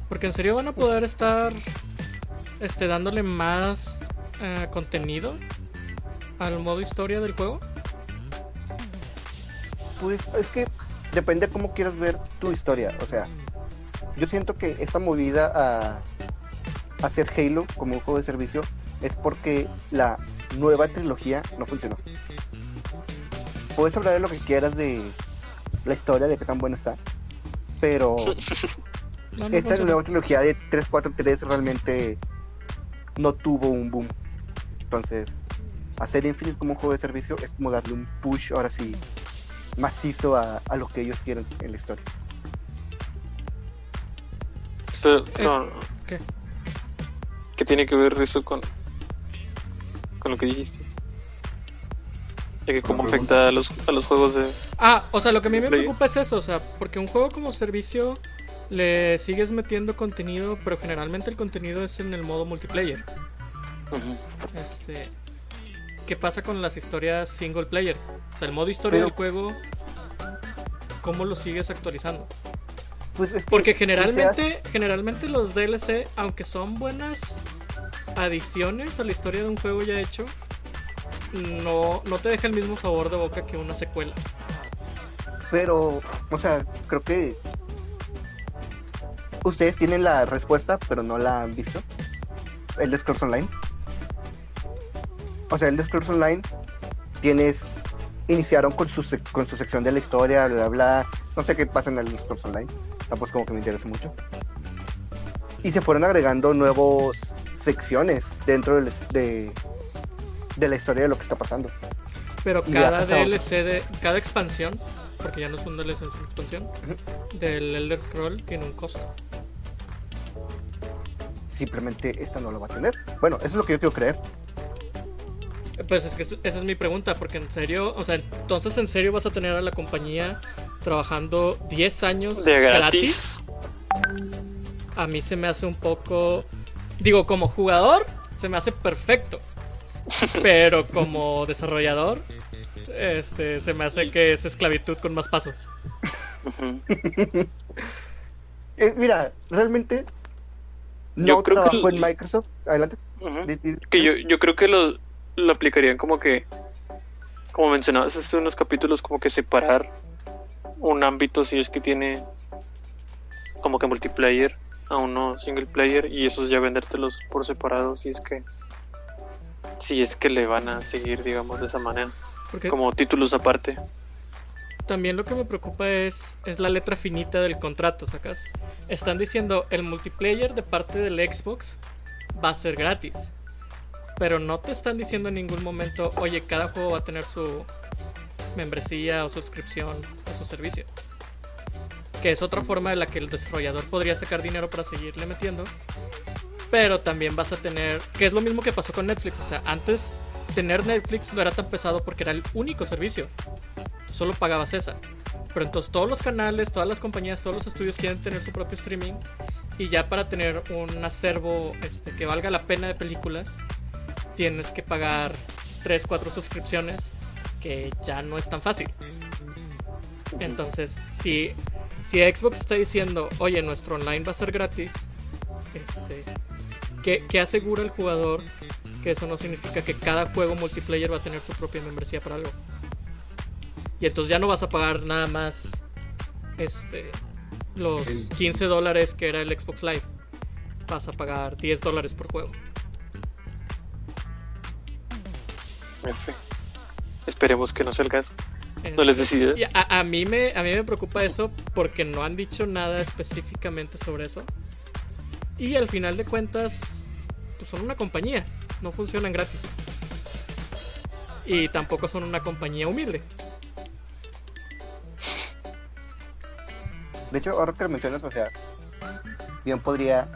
Porque en serio van a poder estar este, dándole más eh, contenido al modo historia del juego. Pues es que depende cómo quieras ver tu historia. O sea, yo siento que esta movida a hacer Halo como un juego de servicio es porque la nueva trilogía no funcionó. Puedes hablar de lo que quieras de la historia, de qué tan buena está, pero No, no esta nueva trilogía de 343 realmente no tuvo un boom. Entonces, hacer Infinite como un juego de servicio es como darle un push, ahora sí, macizo a, a lo que ellos quieren en la historia. Pero, no, ¿Qué? ¿Qué tiene que ver eso con, con lo que dijiste? De que cómo afecta a los, a los juegos de... Ah, o sea, lo que a mí me preocupa es eso, o sea, porque un juego como servicio le sigues metiendo contenido, pero generalmente el contenido es en el modo multiplayer. Este, ¿qué pasa con las historias single player? O sea, el modo historia Pero- del juego, ¿cómo lo sigues actualizando? Pues es que Porque si generalmente, generalmente los DLC, aunque son buenas adiciones a la historia de un juego ya hecho, no, no te deja el mismo sabor de boca que una secuela. Pero, o sea, creo que ustedes tienen la respuesta, pero no la han visto. El Scrolls Online. O sea, el de Scrolls Online tienes iniciaron con su, con su sección de la historia, bla, bla, bla. No sé qué pasa en el Scrolls Online. Tampoco como que me interesa mucho. Y se fueron agregando nuevos secciones dentro es- de, de la historia de lo que está pasando. Pero cada. DLC de. Cada expansión, porque ya no es un DLC, es una expansión, del Elder Scroll tiene un costo. Simplemente esta no lo va a tener. Bueno, eso es lo que yo quiero creer. Pues es que es- esa es mi pregunta, porque en serio, o sea, entonces en serio vas a tener a la compañía trabajando 10 años De gratis. A mí se me hace un poco, digo, como jugador se me hace perfecto, pero como desarrollador, este, se me hace que es esclavitud con más pasos. Eh, mira, realmente Yo creo que trabajo el- en Microsoft. Adelante. Que yo, yo creo que lo, lo aplicarían como que, como mencionabas hace unos capítulos, como que separar un ámbito si es que tiene como que multiplayer a uno single player y esos ya vendértelos por separado si es que si es que le van a seguir digamos de esa manera Porque como títulos aparte también lo que me preocupa es, es la letra finita del contrato, ¿sacas? Están diciendo el multiplayer de parte del Xbox va a ser gratis. Pero no te están diciendo en ningún momento, oye, cada juego va a tener su membresía o suscripción a su servicio. Que es otra forma de la que el desarrollador podría sacar dinero para seguirle metiendo. Pero también vas a tener, que es lo mismo que pasó con Netflix. O sea, antes tener Netflix no era tan pesado porque era el único servicio. Solo pagabas esa. Pero entonces todos los canales, todas las compañías, todos los estudios quieren tener su propio streaming. Y ya para tener un acervo este, que valga la pena de películas, tienes que pagar 3, 4 suscripciones, que ya no es tan fácil. Entonces, si, si Xbox está diciendo, oye, nuestro online va a ser gratis, este, ¿qué, qué asegura el jugador que eso no significa que cada juego multiplayer va a tener su propia membresía para algo? Y entonces ya no vas a pagar nada más este, los El- 15 dólares que era el Xbox Live. Vas a pagar 10 dólares por juego. Esperemos que no sea el caso no les decides Y a, a mí me, a mí me preocupa eso porque no han dicho nada específicamente sobre eso. Y al final de cuentas, pues son una compañía, no funcionan gratis. Y tampoco son una compañía humilde. De hecho, ahora que lo mencionas, o sea, bien podría,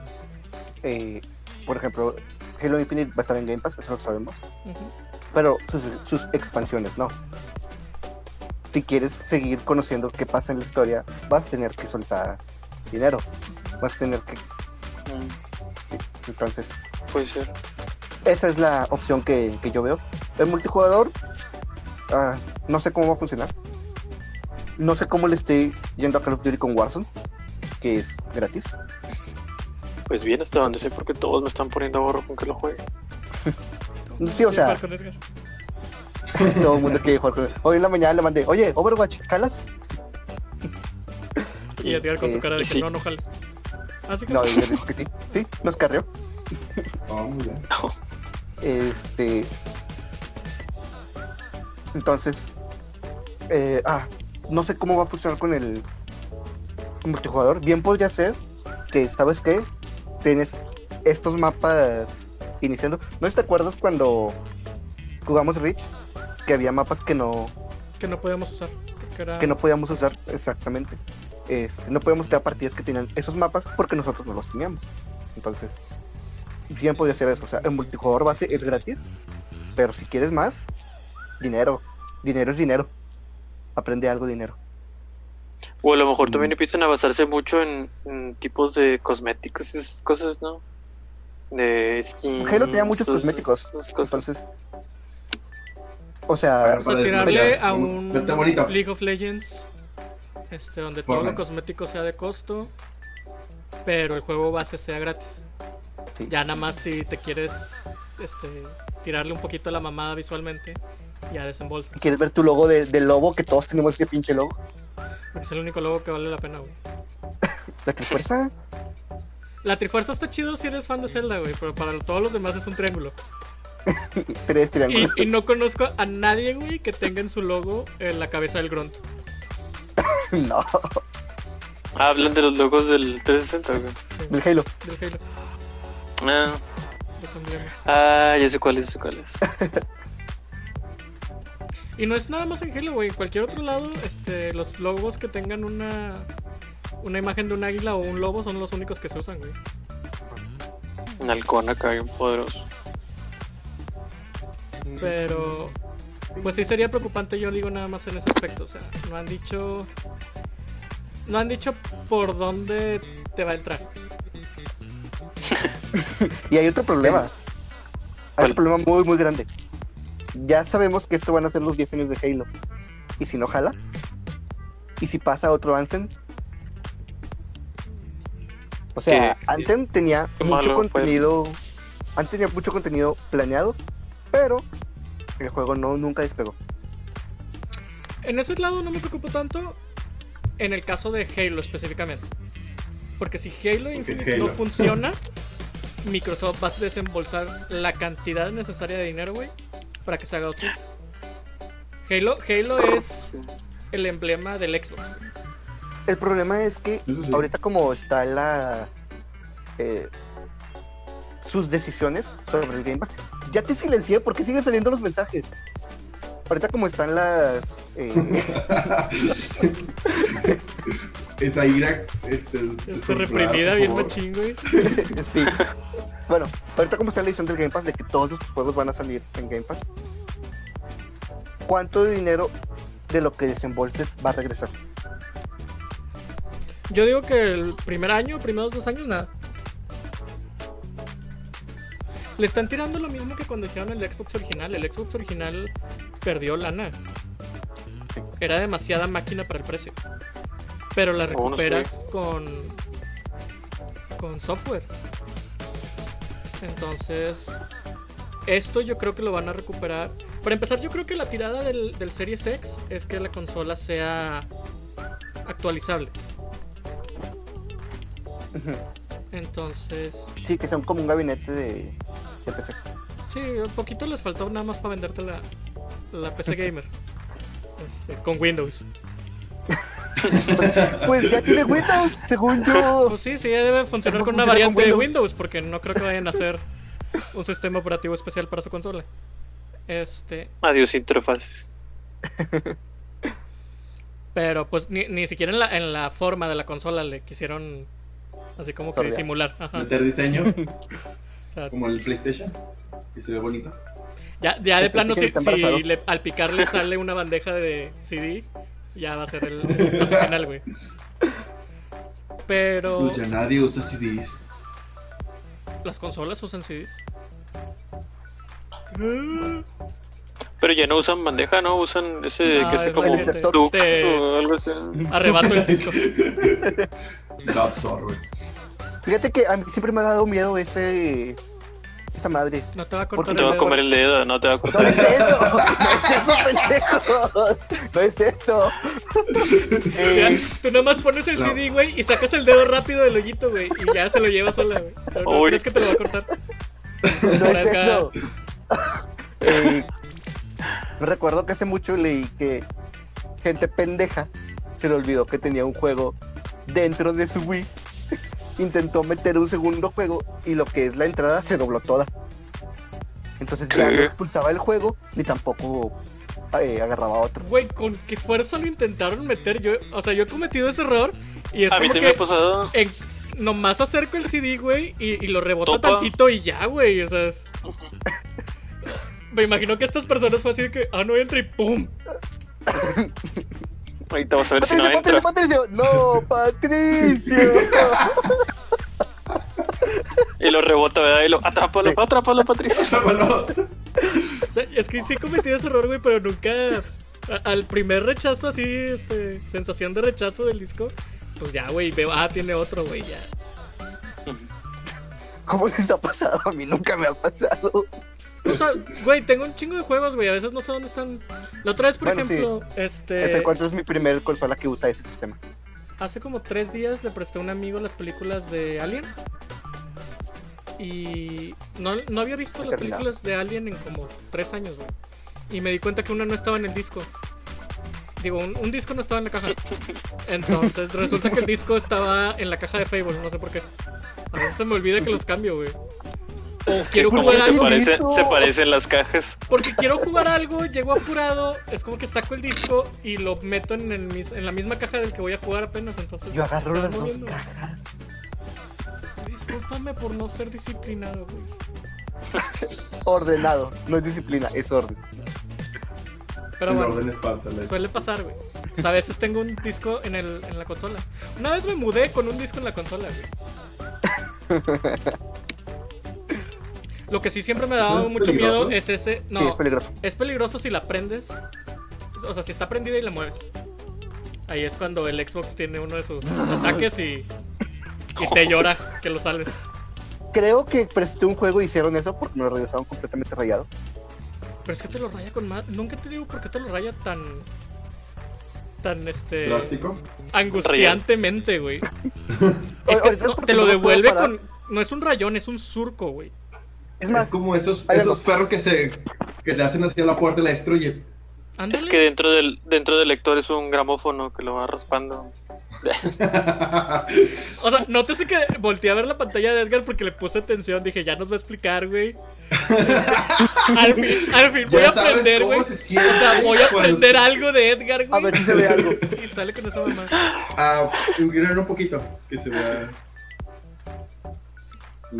eh, por ejemplo, Halo Infinite va a estar en Game Pass, eso lo sabemos, Ujú. Pero sus, sus expansiones no. Si quieres seguir conociendo qué pasa en la historia, vas a tener que soltar dinero, vas a tener que, Mm, entonces, puede ser esa es la opción que, que yo veo. El multijugador, ah, no sé cómo va a funcionar. No sé cómo le esté yendo a Call of Duty con Warzone, que es gratis. pues bien hasta donde sé porque todos me están poniendo ahorro con que lo juegue Sí, o sea-. Todo el mundo quiere jugar con Hoy en la mañana le mandé, oye, Overwatch, ¿calas? Y Edgar con su Eh, cara de que sí. no, no jale. Así que No, yo digo que sí. Sí, nos carrió. Oh, muy bien. Este. Entonces. eh, ah, no sé cómo va a funcionar con el multijugador. Bien podría ser que, ¿sabes qué? Tienes estos mapas iniciando. ¿No te acuerdas cuando jugamos Reach? Que había mapas que no, que no podemos usar. porque era- que no podíamos usar exactamente. Este, no podíamos tener partidas que tenían esos mapas porque nosotros no los teníamos. Entonces, bien podría ser eso. O sea, el multijugador base es gratis, pero si quieres más, dinero. Dinero es dinero. Aprende algo dinero. o a lo mejor también Mm. empiezan a basarse mucho en, en tipos de cosméticos y esas cosas no de skins Halo tenía muchos cosméticos. Entonces, o sea, Bueno, O sea, Para tirarle a un-. League of Legends, este, donde todo lo cosmético sea de costo, pero el juego base sea gratis. Sí. Ya nada más si te quieres este, tirarle un poquito a la mamada visualmente, ya desembolsa. ¿quieres ver tu logo de, de lobo? Que todos tenemos ese pinche logo. Porque es el único logo que vale la pena, güey. La Trifuerza. La Trifuerza está chido si eres fan de Zelda, güey, pero para todos los demás es un triángulo. Tres Y, triángulos. y no conozco a nadie, güey, que tenga en su logo en la cabeza del Grunt. No, Ah, hablan de los logos del 360, güey. del Halo. Del Halo, Ah, los emblemas. ah, ya sé cuál es, ya sé cuál es. Y no es nada más en Halo, güey. En cualquier otro lado, este, los logos que tengan una, una imagen de un águila o un lobo son los únicos que se usan, güey. Un halcón acá bien poderoso. Pero, pues sí sería preocupante, yo digo nada más en ese aspecto. O sea, no han dicho. No han dicho por dónde te va a entrar. Y hay otro problema. Hay ¿Cuál? otro problema muy, muy grande. Ya sabemos que esto van a ser los 10 años de Halo. ¿Y si no jala? ¿Y si pasa otro Anthem? O sea, ¿Qué? Anthem tenía Qué mucho malo, pues. contenido. Anthem tenía mucho contenido planeado, pero el juego no nunca despegó. En ese lado no me preocupo tanto. En el caso de Halo específicamente. Porque si Halo Infinite no funciona, Microsoft va a desembolsar la cantidad necesaria de dinero, güey, para que se haga otro. Halo, Halo es el emblema del Xbox. El problema es que sí. ahorita como está la eh, sus decisiones sobre el Game Pass, ya te silencié porque siguen saliendo los mensajes. Ahorita como están las eh, Esa ira, este. Está reprimida bien machín, güey. sí. Bueno, ahorita como está la edición del Game Pass de que todos nuestros juegos van a salir en Game Pass. ¿Cuánto de dinero de lo que desembolses va a regresar? Yo digo que el primer año, primeros dos años, nada. Le están tirando lo mismo que cuando hicieron el Xbox original. El Xbox original perdió lana. Era demasiada máquina para el precio. Pero la Oh, no sé. recuperas con. con software. Entonces. Esto yo creo que lo van a recuperar. Para empezar, yo creo que la tirada del, del Series X es que la consola sea actualizable. Entonces, Sí, que son como un gabinete de, de PC. sí, un poquito les faltó nada más para venderte la, la PC Gamer. Este, con Windows. Pues ya tiene Windows, según yo. Pues sí, sí, debe funcionar ¿Cómo con una variante con de Windows? Windows, porque no creo que vayan a hacer un sistema operativo especial para su consola. Este, Adiós interfaces. pero pues ni, ni siquiera en la, en la forma de la consola le quisieron así como que. Ajá. Meter diseño, O sea, como el PlayStation, que se ve bonito. Ya, ya de plano, si, le- al picar le sale una bandeja de CD, ya va a ser el, el final, güey. Pero Pues ya nadie usa CDs. las consolas usan CDs. Pero ya no usan bandeja, ¿no? Usan ese No, que es como te o algo así. arrebato el disco. Lo absorbe. Fíjate que a mí siempre me ha dado miedo ese esa madre. No te va a ¿Por cortar No te va a comer el dedo, no te va a No cortar. es eso, no es eso, pendejo. No es eso. Eh, tú nomás pones el No. CD, güey, y sacas el dedo rápido del hoyito, güey, y ya se lo llevas sola, güey. Pero no crees que te lo va a cortar. no Por es acá. eso. Eh, recuerdo que hace mucho leí que gente pendeja se le olvidó que tenía un juego dentro de su Wii. Intentó meter un segundo juego y lo que es la entrada se dobló toda. Entonces ya no expulsaba el juego ni tampoco eh, agarraba otro. Güey, con qué fuerza lo intentaron meter. Yo, o sea, yo he cometido ese error. Y es A mí también me ha que pasado. en- nomás acerco el CD, güey, y, y lo rebota Topa. tantito y ya, güey. O sea, es- me imagino que estas personas fue así de que, ah, no entra y ¡pum! Ahorita vas a ver si no Patricio, entra. Patricio, Patricio. No, Patricio. Y lo rebota, ¿verdad? Y lo atrápalo, Sí. atrápalo, Patricia. Bueno, O sea, es que sí he cometido ese error, güey, pero nunca. a- al primer rechazo, así, este, sensación de rechazo del disco, pues ya, güey, veo, ah, tiene otro, güey, ya. ¿Cómo les ha pasado? A mí nunca me ha pasado. Güey, tengo un chingo de juegos, güey. A veces no sé dónde están La otra vez, por Bueno, ejemplo, este. Play 4 es mi primer consola que usa ese sistema. Hace como tres días le presté a un amigo las películas de Alien. Y no, no había visto las películas de Alien en como tres años, güey. Y me di cuenta que una no estaba en el disco. Digo, un, un disco no estaba en la caja. Entonces resulta que el disco estaba en la caja de Fable, no sé por qué. A veces se me olvida que los cambio, güey. O quiero ¿Por jugar Se, algo. se parecen las cajas. Porque quiero jugar algo, llego apurado, es como que saco el disco y lo meto en, el en la misma caja del que voy a jugar apenas. Entonces, Yo agarro las dos cajas. Discúlpame por no ser disciplinado, güey. Ordenado. No es disciplina, es orden. Pero bueno, orden Esparta, la- suele pasar, güey. O sea, a veces tengo un disco en, el, en la consola. Una vez me mudé con un disco en la consola, güey. Lo que sí siempre me ha ¿Eso dado mucho peligroso? miedo es ese. Sí, No, es peligroso. Es peligroso si la prendes. O sea, si está prendida y la mueves. Ahí es cuando el Xbox tiene uno de sus ataques y, y te llora que lo salves. Creo que presté un juego y hicieron eso porque me lo regresaron completamente rayado. Pero es que te lo raya con más. Nunca te digo por qué te lo raya tan. tan este. Plástico. angustiantemente, güey. Es que no, te lo devuelve con. No es un rayón, es un surco, güey. Es Es más, como esos, esos perros que se, que se hacen hacia la puerta y la destruyen. Es que dentro del, dentro del lector es un gramófono que lo va raspando. O sea, nótese que volteé a ver la pantalla de Edgar porque le puse atención. Dije, ya nos va a explicar, güey. al fin, al fin voy a aprender, güey. se O sea, voy a cuando- aprender algo de Edgar, güey. a ver si se ve algo. Y sale con esa mamá. Ah, un poquito, que se vea.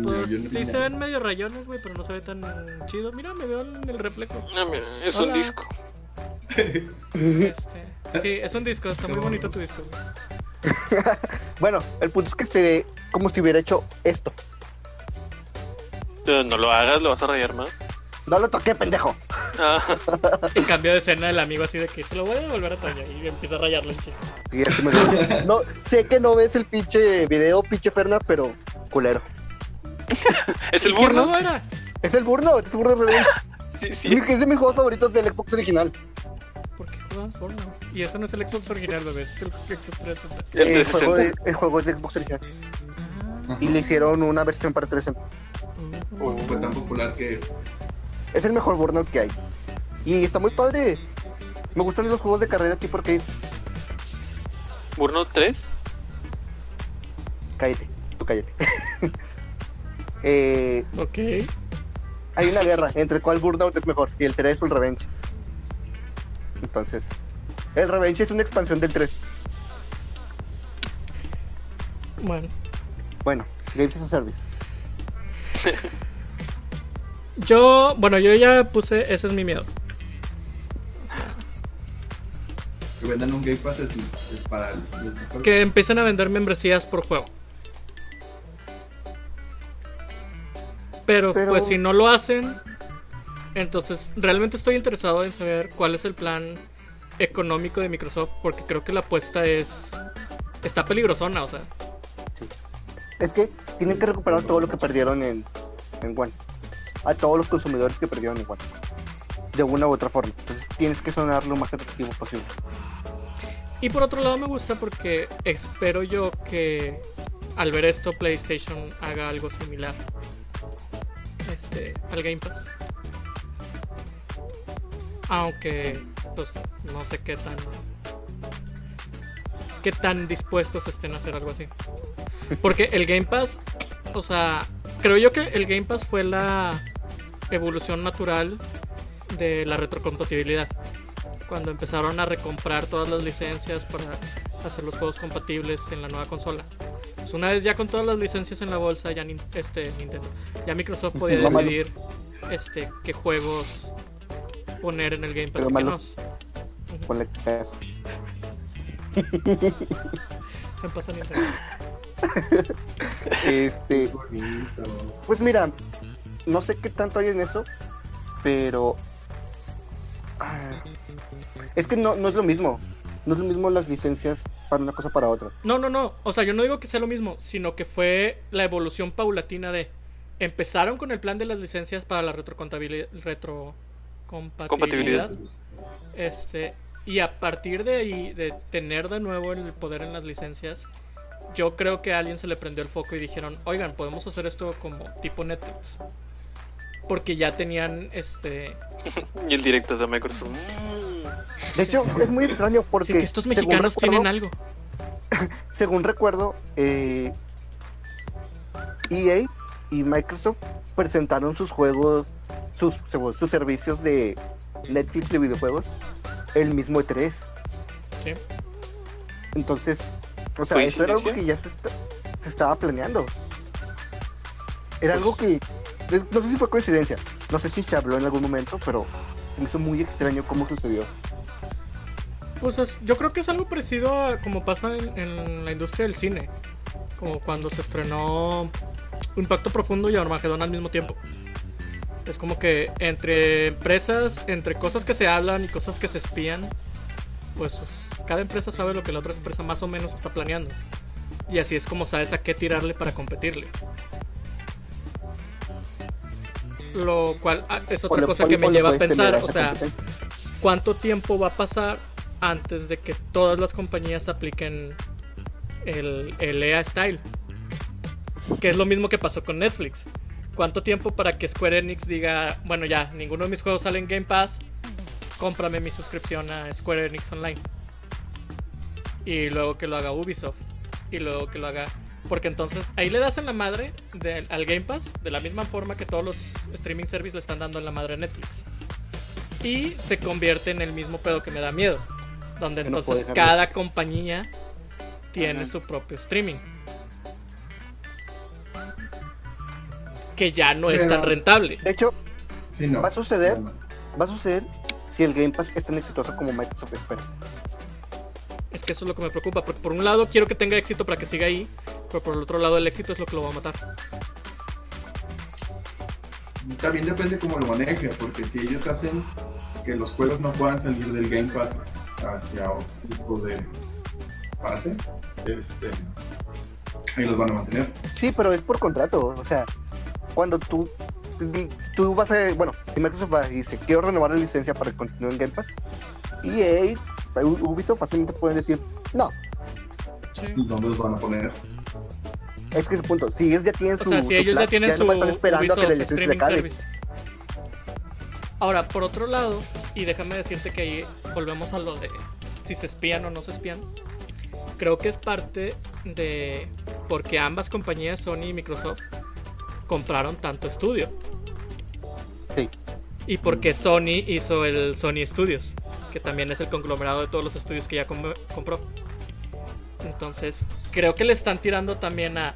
Pues Yo no sí se ven medio rayones, güey, pero no se ve tan chido. Mira, me veo en el reflejo. Ah, mira, es Hola. un disco. Este, sí, es un disco, está muy bonito tu disco, güey. Bueno, el punto es que se ve como si hubiera hecho esto. Pero no lo hagas, lo vas a rayar más. No lo toqué, pendejo. Ah, En cambio de escena, el amigo así de que se lo voy a devolver a Toño y empieza a rayarlo en chingo. Y así me no, sé que no ves el pinche video, pinche Ferna, pero culero. es el ¿Y quién burno. no era? Es el Burno, es Burno Revenge. Sí, sí. Es de mis juegos favoritos del Xbox original. ¿Por qué jugabas porno? Y eso no es el Xbox original, bebé, es el Xbox 360. El El juego, 360. de, el juego es de Xbox original. Y le hicieron una versión para 360. Fue tan popular que. Es el mejor Burnout que hay. Y está muy padre. Me gustan los juegos de carrera tipo arcade. Burno 3. Cállate, tú cállate. eh, Ok. hay una guerra entre cuál Burnout es mejor, si el 3 o el Revenge. Entonces, el Revenge es una expansión del 3. Bueno. Bueno, Games as a Service. Yo, bueno, yo ya puse, ese es mi miedo. Que vendan un Game Pass es, es para el. es mejor. Que empiecen a vender membresías por juego. Pero, Pero- pues si no lo hacen, entonces realmente estoy interesado en saber cuál es el plan económico de Microsoft, porque creo que la apuesta es... Está peligrosona, o sea. Es que tienen que recuperar todo lo que perdieron en, en One. A todos los consumidores que perdieron en One. De una u otra forma. Entonces tienes que sonar lo más atractivo posible. Y por otro lado me gusta porque espero yo que al ver esto PlayStation haga algo similar este, al Game Pass. Aunque pues no sé qué tan qué tan dispuestos estén a hacer algo así. Porque el Game Pass, o sea, creo yo que el Game Pass fue la evolución natural de la retrocompatibilidad cuando empezaron a recomprar todas las licencias para hacer los juegos compatibles en la nueva consola. Pues una vez ya con todas las licencias en la bolsa, ya nin- este, Nintendo, ya Microsoft podía decidir este, qué juegos poner en el Game Pass Pero. Ponle eso. Me pasa Nintendo. Este. Pues mira, no sé qué tanto hay en eso, pero ah, es que no, no es lo mismo. No es lo mismo las licencias para una cosa para otra. No, no, no. O sea, yo no digo que sea lo mismo, sino que fue la evolución paulatina de. Empezaron con el plan de las licencias para la retrocompatibilidad. Compatibilidad. Este, y a partir de ahí, de tener de nuevo el poder en las licencias, yo creo que a alguien se le prendió el foco y dijeron, oigan, podemos hacer esto como tipo Netflix. Porque ya tenían este. y el director de Microsoft. De hecho, es muy extraño porque. Sí, que estos según mexicanos recuerdo- tienen algo. Según recuerdo, eh, EA y Microsoft presentaron sus juegos, sus, sus servicios de Netflix de videojuegos el mismo E3. Sí. Entonces, o sea, eso era algo que ya se, está- se estaba planeando. Era algo que, no sé si fue coincidencia, no sé si se habló en algún momento, pero se me hizo muy extraño cómo sucedió. Pues es- yo creo que es algo parecido a como pasa en, en la industria del cine. Como cuando se estrenó Impacto Profundo y Armagedón al mismo tiempo. Es como que entre empresas, entre cosas que se hablan y cosas que se espían, pues cada empresa sabe lo que la otra empresa más o menos está planeando. Y así es como sabes a qué tirarle para competirle. Lo cual ah, es otra cosa que me lleva a pensar, o sea. ¿cuánto tiempo va a pasar antes de que todas las compañías apliquen el, el EA Style? Que es lo mismo que pasó con Netflix. ¿Cuánto tiempo para que Square Enix diga, bueno ya, ninguno de mis juegos sale en Game Pass, cómprame mi suscripción a Square Enix Online? Y luego que lo haga Ubisoft. Y luego que lo haga... Porque entonces ahí le das en la madre de- al Game Pass de la misma forma que todos los streaming services le están dando en la madre a Netflix. Y se convierte en el mismo pedo que me da miedo. Donde no entonces cada compañía tiene Ajá. su propio streaming. Que ya no es tan rentable. De hecho, Sí, no. ¿Va a suceder? No, no. va a suceder si el Game Pass es tan exitoso como Microsoft espera. Es que eso es lo que me preocupa. Porque por un lado quiero que tenga éxito para que siga ahí. Pero por el otro lado el éxito es lo que lo va a matar. También depende cómo lo maneje, porque si ellos hacen que los juegos no puedan salir del Game Pass hacia otro tipo de base, este, ahí los van a mantener. Sí, pero es por contrato. O sea, cuando tú, tú vas a. Bueno, si Microsoft va y dice, quiero renovar la licencia para que continúe en Game Pass. EA, U- Ubisoft fácilmente pueden decir, no. Sí. ¿Y dónde los van a poner? Es que ese punto. Si ellos ya tienen O su. sea, su si ellos plan, ya tienen no su a que la Ubisoft streaming service. Ahora, por otro lado, y déjame decirte que ahí volvemos a lo de si se espían o no se espían. Creo que es parte de porque ambas compañías, Sony y Microsoft, compraron tanto estudio. Sí. Y porque Sony hizo el Sony Studios, que también es el conglomerado de todos los estudios que ya com- compró. Entonces, creo que le están tirando también a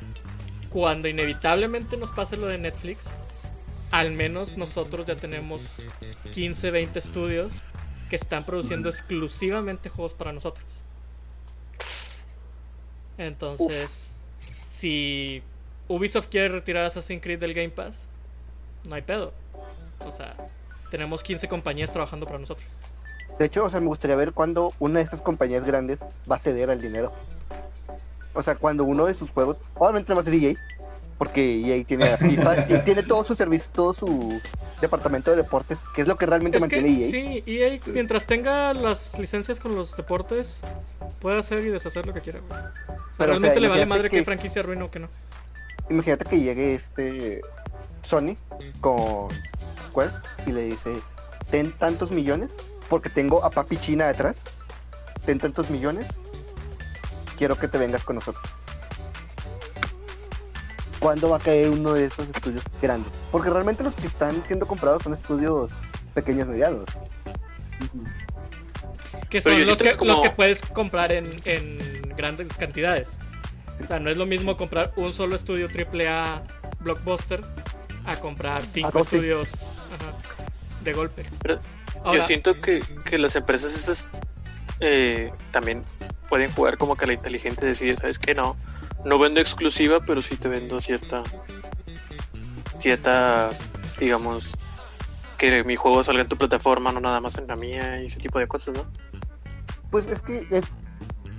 cuando inevitablemente nos pase lo de Netflix, al menos nosotros ya tenemos 15, 20 estudios que están produciendo exclusivamente juegos para nosotros. Entonces, si Ubisoft quiere retirar Assassin's Creed del Game Pass, no hay pedo. O sea, tenemos 15 compañías trabajando para nosotros. De hecho, o sea, me gustaría ver cuando una de estas compañías grandes va a ceder al dinero. O sea, cuando uno de sus juegos, obviamente va a ser EA, porque EA tiene a FIFA, y tiene todo su servicio, todo su departamento de deportes, que es lo que realmente Es que mantiene EA. sí, EA mientras tenga las licencias con los deportes, puede hacer y deshacer lo que quiera. O sea, Pero, o sea, realmente le vale madre que que- franquicia arruine o que no. Imagínate que llegue este Sony con Square y le dice, ten tantos millones, porque tengo a Papi China detrás, ten tantos millones, quiero que te vengas con nosotros. ¿Cuándo va a caer uno de esos estudios grandes? Porque realmente los que están siendo comprados son estudios pequeños medianos. Que son los que, que como- los que puedes comprar en, en grandes cantidades. O sea, no es lo mismo comprar un solo estudio AAA blockbuster a comprar cinco Ah, no, sí. estudios ajá, de golpe. Pero Ahora, Yo siento que, que las empresas esas eh, también pueden jugar como que a la inteligente decir, ¿sabes qué? No, no vendo exclusiva, pero sí te vendo cierta, cierta, digamos, que mi juego salga en tu plataforma, no nada más en la mía y ese tipo de cosas, ¿no? Pues es que es,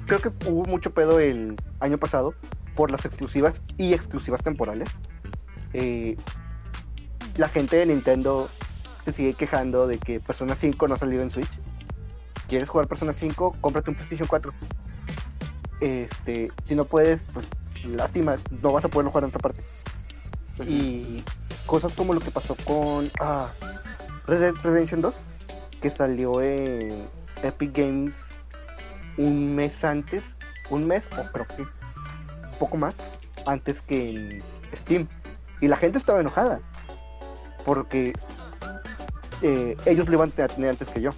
creo que hubo mucho pedo el año pasado por las exclusivas y exclusivas temporales. Eh, la gente de Nintendo se sigue quejando de que Persona 5 no ha salido en Switch. ¿Quieres jugar Persona 5? Cómprate un PlayStation 4. Este, si no puedes, pues lástima, no vas a poderlo jugar en otra parte. Y cosas como lo que pasó con ah, Red Dead Redemption 2, que salió en Epic Games un mes antes, un mes o creo que un poco más antes que en Steam. Y la gente estaba enojada porque eh, ellos lo iban a tener antes que yo.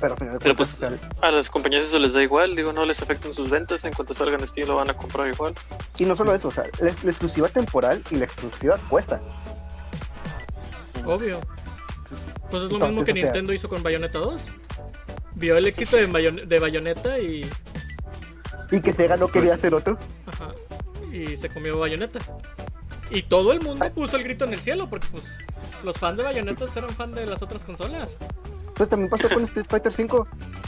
Pero al final de Pero cuentas, pues- A las compañías eso les da igual, digo, no les afectan sus ventas, en cuanto salgan Steam lo van a comprar igual. y no solo eso, o sea, la, la exclusiva temporal y la exclusiva cuesta. Obvio. Pues es lo Entonces, mismo que o sea- Nintendo hizo con Bayonetta 2. Vio el éxito de, Bayon- de Bayonetta y, Y que Sega no quería hacer otro. ajá, y se comió Bayonetta. Y todo el mundo puso el grito en el cielo porque pues los fans de Bayonetta eran fan de las otras consolas. Pues también pasó con Street Fighter 5.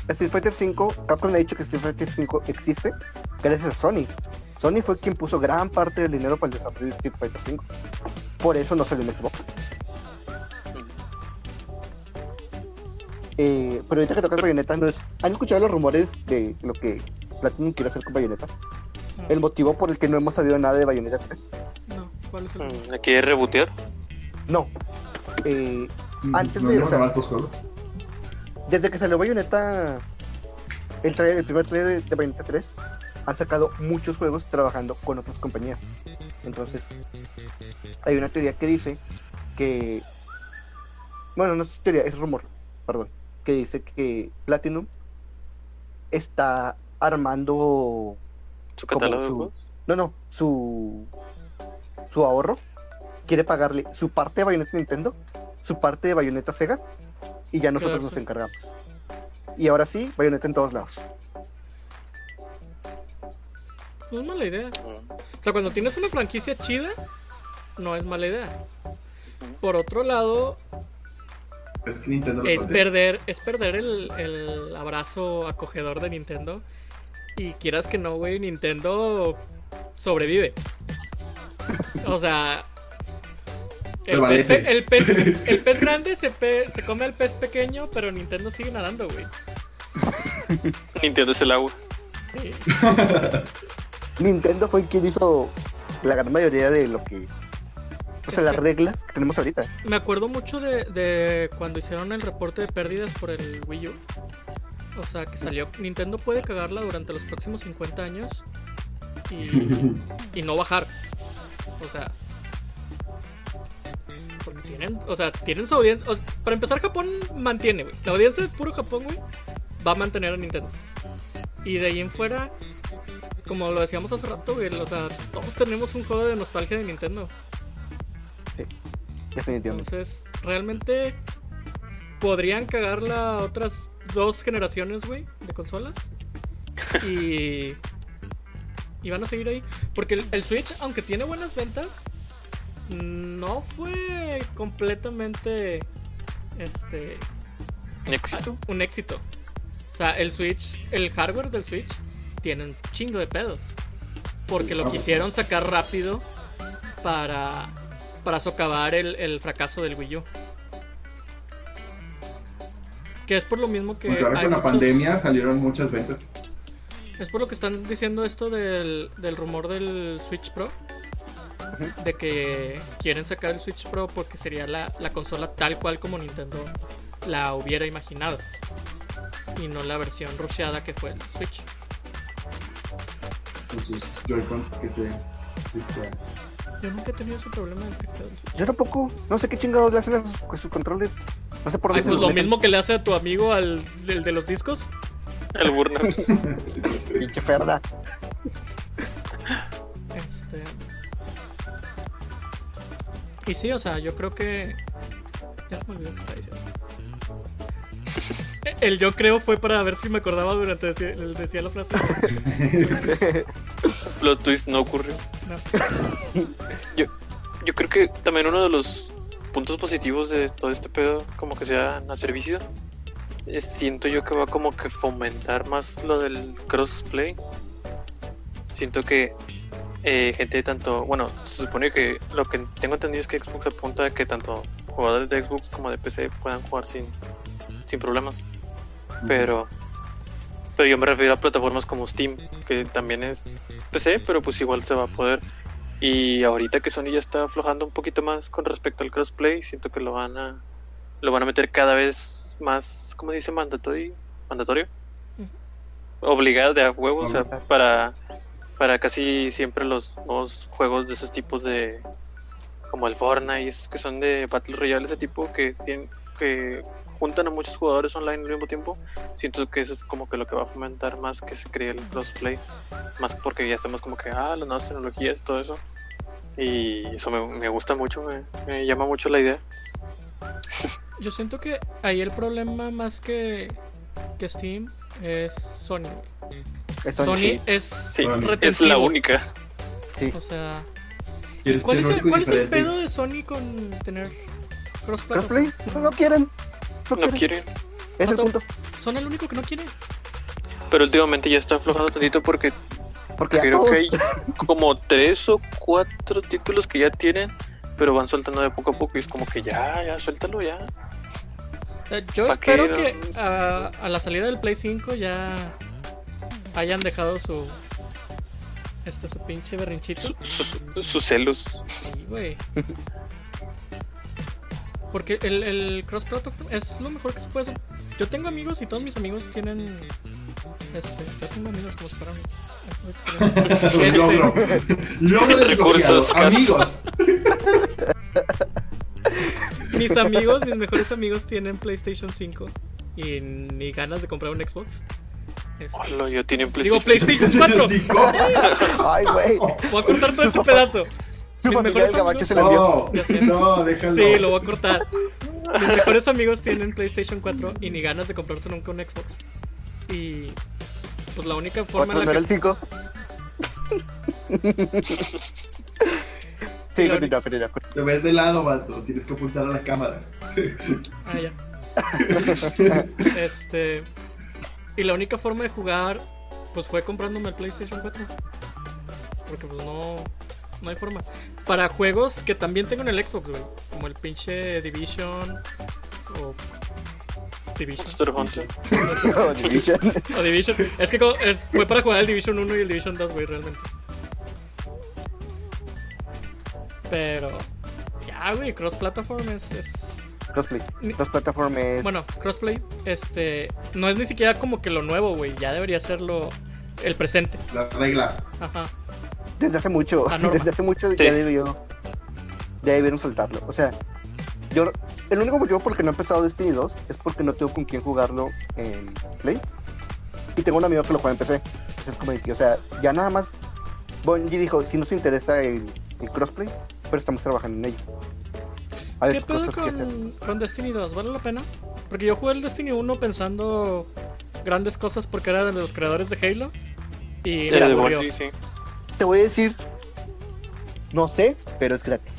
Street Fighter 5, Capcom ha dicho que Street Fighter 5 existe gracias a Sony. Sony fue quien puso gran parte del dinero para el desarrollo de Street Fighter 5. Por eso no salió en Xbox. Eh, pero ahorita que tocas Bayonetta, ¿no es- ¿han escuchado los rumores de lo que Platinum quiere hacer con Bayonetta? No, El motivo por el que no hemos sabido nada de Bayonetta 3. no, ¿cuál es el Mm, Aquí es rebotear. No. Eh, Antes no de- hemos o sea- grabado estos juegos. Desde que salió Bayonetta, el, trailer- el primer trailer de Bayonetta 3, han sacado muchos juegos trabajando con otras compañías. Entonces, hay una teoría que dice que. Bueno, no es teoría, es rumor, perdón. Que dice que Platinum está armando. Su catálogo de juegos. No, no, su. Su ahorro. Quiere pagarle su parte de Bayonetta Nintendo, su parte de Bayonetta Sega, y ya nosotros nos encargamos. Y ahora sí, Bayonetta en todos lados. No es mala idea. O sea, cuando tienes una franquicia chida, no es mala idea. Por otro lado, Es que Nintendo lo es perder, es perder el, el abrazo acogedor de Nintendo. Y quieras que no, güey, Nintendo sobrevive. O sea, el, pez, Prevalece. el, pez, el pez grande se, pe- se come al pez pequeño, pero Nintendo sigue nadando, güey. Nintendo es el agua. Sí. Nintendo fue quien hizo la gran mayoría de lo que. O sea, Es las que- reglas que tenemos ahorita. Me acuerdo mucho de, de cuando hicieron el reporte de pérdidas por el Wii U. O sea, que salió. Nintendo puede cagarla durante los próximos 50 años y, y no bajar. O sea. Porque tienen, o sea, tienen su audiencia. o sea, para empezar, Japón mantiene, güey. La audiencia de puro Japón, güey, va a mantener a Nintendo. Y de ahí en fuera, como lo decíamos hace rato, güey, o sea, todos tenemos un juego de nostalgia de Nintendo. Definitivamente. Entonces, realmente podrían cagarla otras dos generaciones, güey, de consolas. Y. Y van a seguir ahí. Porque el, el Switch, aunque tiene buenas ventas, no fue completamente. Este. Éxito. Un éxito. O sea, el Switch, el hardware del Switch, tiene un chingo de pedos. Porque lo quisieron sacar rápido para, para socavar el, el fracaso del Wii U. Que es por lo mismo que. Hay con la muchos- pandemia salieron muchas ventas. Es por lo que están diciendo esto del, del rumor del Switch Pro. De que quieren sacar el Switch Pro porque sería la, la consola tal cual como Nintendo la hubiera imaginado. Y no la versión rusheada que fue el Switch. Con sus Joy-Cons que se. Yo nunca he tenido ese problema Switch. Yo tampoco. No sé qué chingados le hacen a sus, a sus controles. No sé por Ay, dónde se pues los lo meten. mismo que le hace a tu amigo al del de los discos. El burnout. Pinche ferda. Este. Y sí, o sea, yo creo que. Ya se me olvidó qué está diciendo. El yo creo fue para ver si me acordaba durante decía, decía la frase. Plot twist no ocurrió. No. Yo, yo creo que también uno de los puntos positivos de todo este pedo, como que sea a servicio, es- siento yo que va como que fomentar más lo del crossplay. Siento que eh, gente tanto, bueno, se supone que lo que tengo entendido es que Xbox apunta a que tanto jugadores de Xbox como de PC puedan jugar sin, sin problemas. Pero, pero yo me refiero a plataformas como Steam, que también es PC, pero pues igual se va a poder. Y ahorita que Sony ya está aflojando un poquito más con respecto al crossplay, siento que lo van a lo van a meter cada vez más, ¿cómo dice? Mandatorio, mandatorio, obligado de a huevo, o sea, para para casi siempre los nuevos juegos de esos tipos de como el Fortnite y esos que son de Battle Royale ese tipo que tienen que juntan a muchos jugadores online al mismo tiempo siento que eso es como que lo que va a fomentar más que se cree el crossplay más porque ya estamos como que ah las nuevas tecnologías todo eso y eso me, me gusta mucho me, me llama mucho la idea Yo siento que ahí el problema más que, que Steam es Sony. Sony sí. es sí Sony. es la única sí. O sea, ¿Quieres ¿cuál es, el, cuál es el pedo de Sony con tener cross ¿Crossplay? No, no quieren. No, no quieren. quieren Es el punto. Son el único que no quiere. pero últimamente ya está aflojando tantito porque Porque creo todos... que hay como tres o cuatro títulos que ya tienen pero van soltando de poco a poco y es como que ya ya suéltalo ya Eh, Yo ¿Pa' qué espero no? que a, a la salida del Play 5 ya hayan dejado su este su pinche berrinchito. Su- su- sus celos Sí, güey. Porque el, el cross platform es lo mejor que se puede hacer. Yo tengo amigos y todos mis amigos tienen este, yo tengo amigos como si fueran Este, Logro. Logro Recursos. Amigos. mis amigos, mis mejores amigos tienen PlayStation 5 y ni ganas de comprar un Xbox. Este, Hola, yo tienen digo PlayStation. PlayStation 4. Cinco. Ay, güey. Voy a cortar todo ese pedazo. Mis familia mejores del gabacho amigos- se la envió. No, no, déjalo. Sí, lo voy a cortar. Mis mejores amigos tienen PlayStation 4 y ni ganas de comprarse nunca un Xbox. Y pues la única forma ¿Cuánto en la el que 5? Sí, continúa, continúa. Te ves de lado, vato. Tienes que apuntar a la cámara. Ah, ya. este y la única forma de jugar pues fue comprándome el PlayStation 4. Porque pues no no hay forma. Para juegos que también tengo en el Xbox, güey, como el pinche Division o Division. Monster Hunter. Oh, Division. O Division. Es que es- fue para jugar el Division 1 y el Division 2, güey, realmente. Pero. Ya, güey, cross platform es, es- Crossplay. Ni- Cross platform es. Bueno, crossplay, este. No es ni siquiera como que lo nuevo, güey. Ya debería ser lo. El presente. La regla. Ajá. Desde hace mucho. Desde hace mucho Sí. ya debió. Ya debieron soltarlo. O sea, yo. El único motivo por el que no he empezado Destiny 2 es porque no tengo con quién jugarlo en Play. Y tengo un amigo que lo juega en PC. Entonces es como de que, o sea, ya nada más. Bungie dijo: si nos interesa el, el crossplay, pero estamos trabajando en ello. Hay ¿Qué pedo cosas que hacer. con, con Destiny 2? ¿Vale la pena? Porque yo jugué el Destiny 1 pensando grandes cosas porque era de los creadores de Halo. Y me Era de. Bungie, sí. Te voy a decir. No sé, pero es gratis.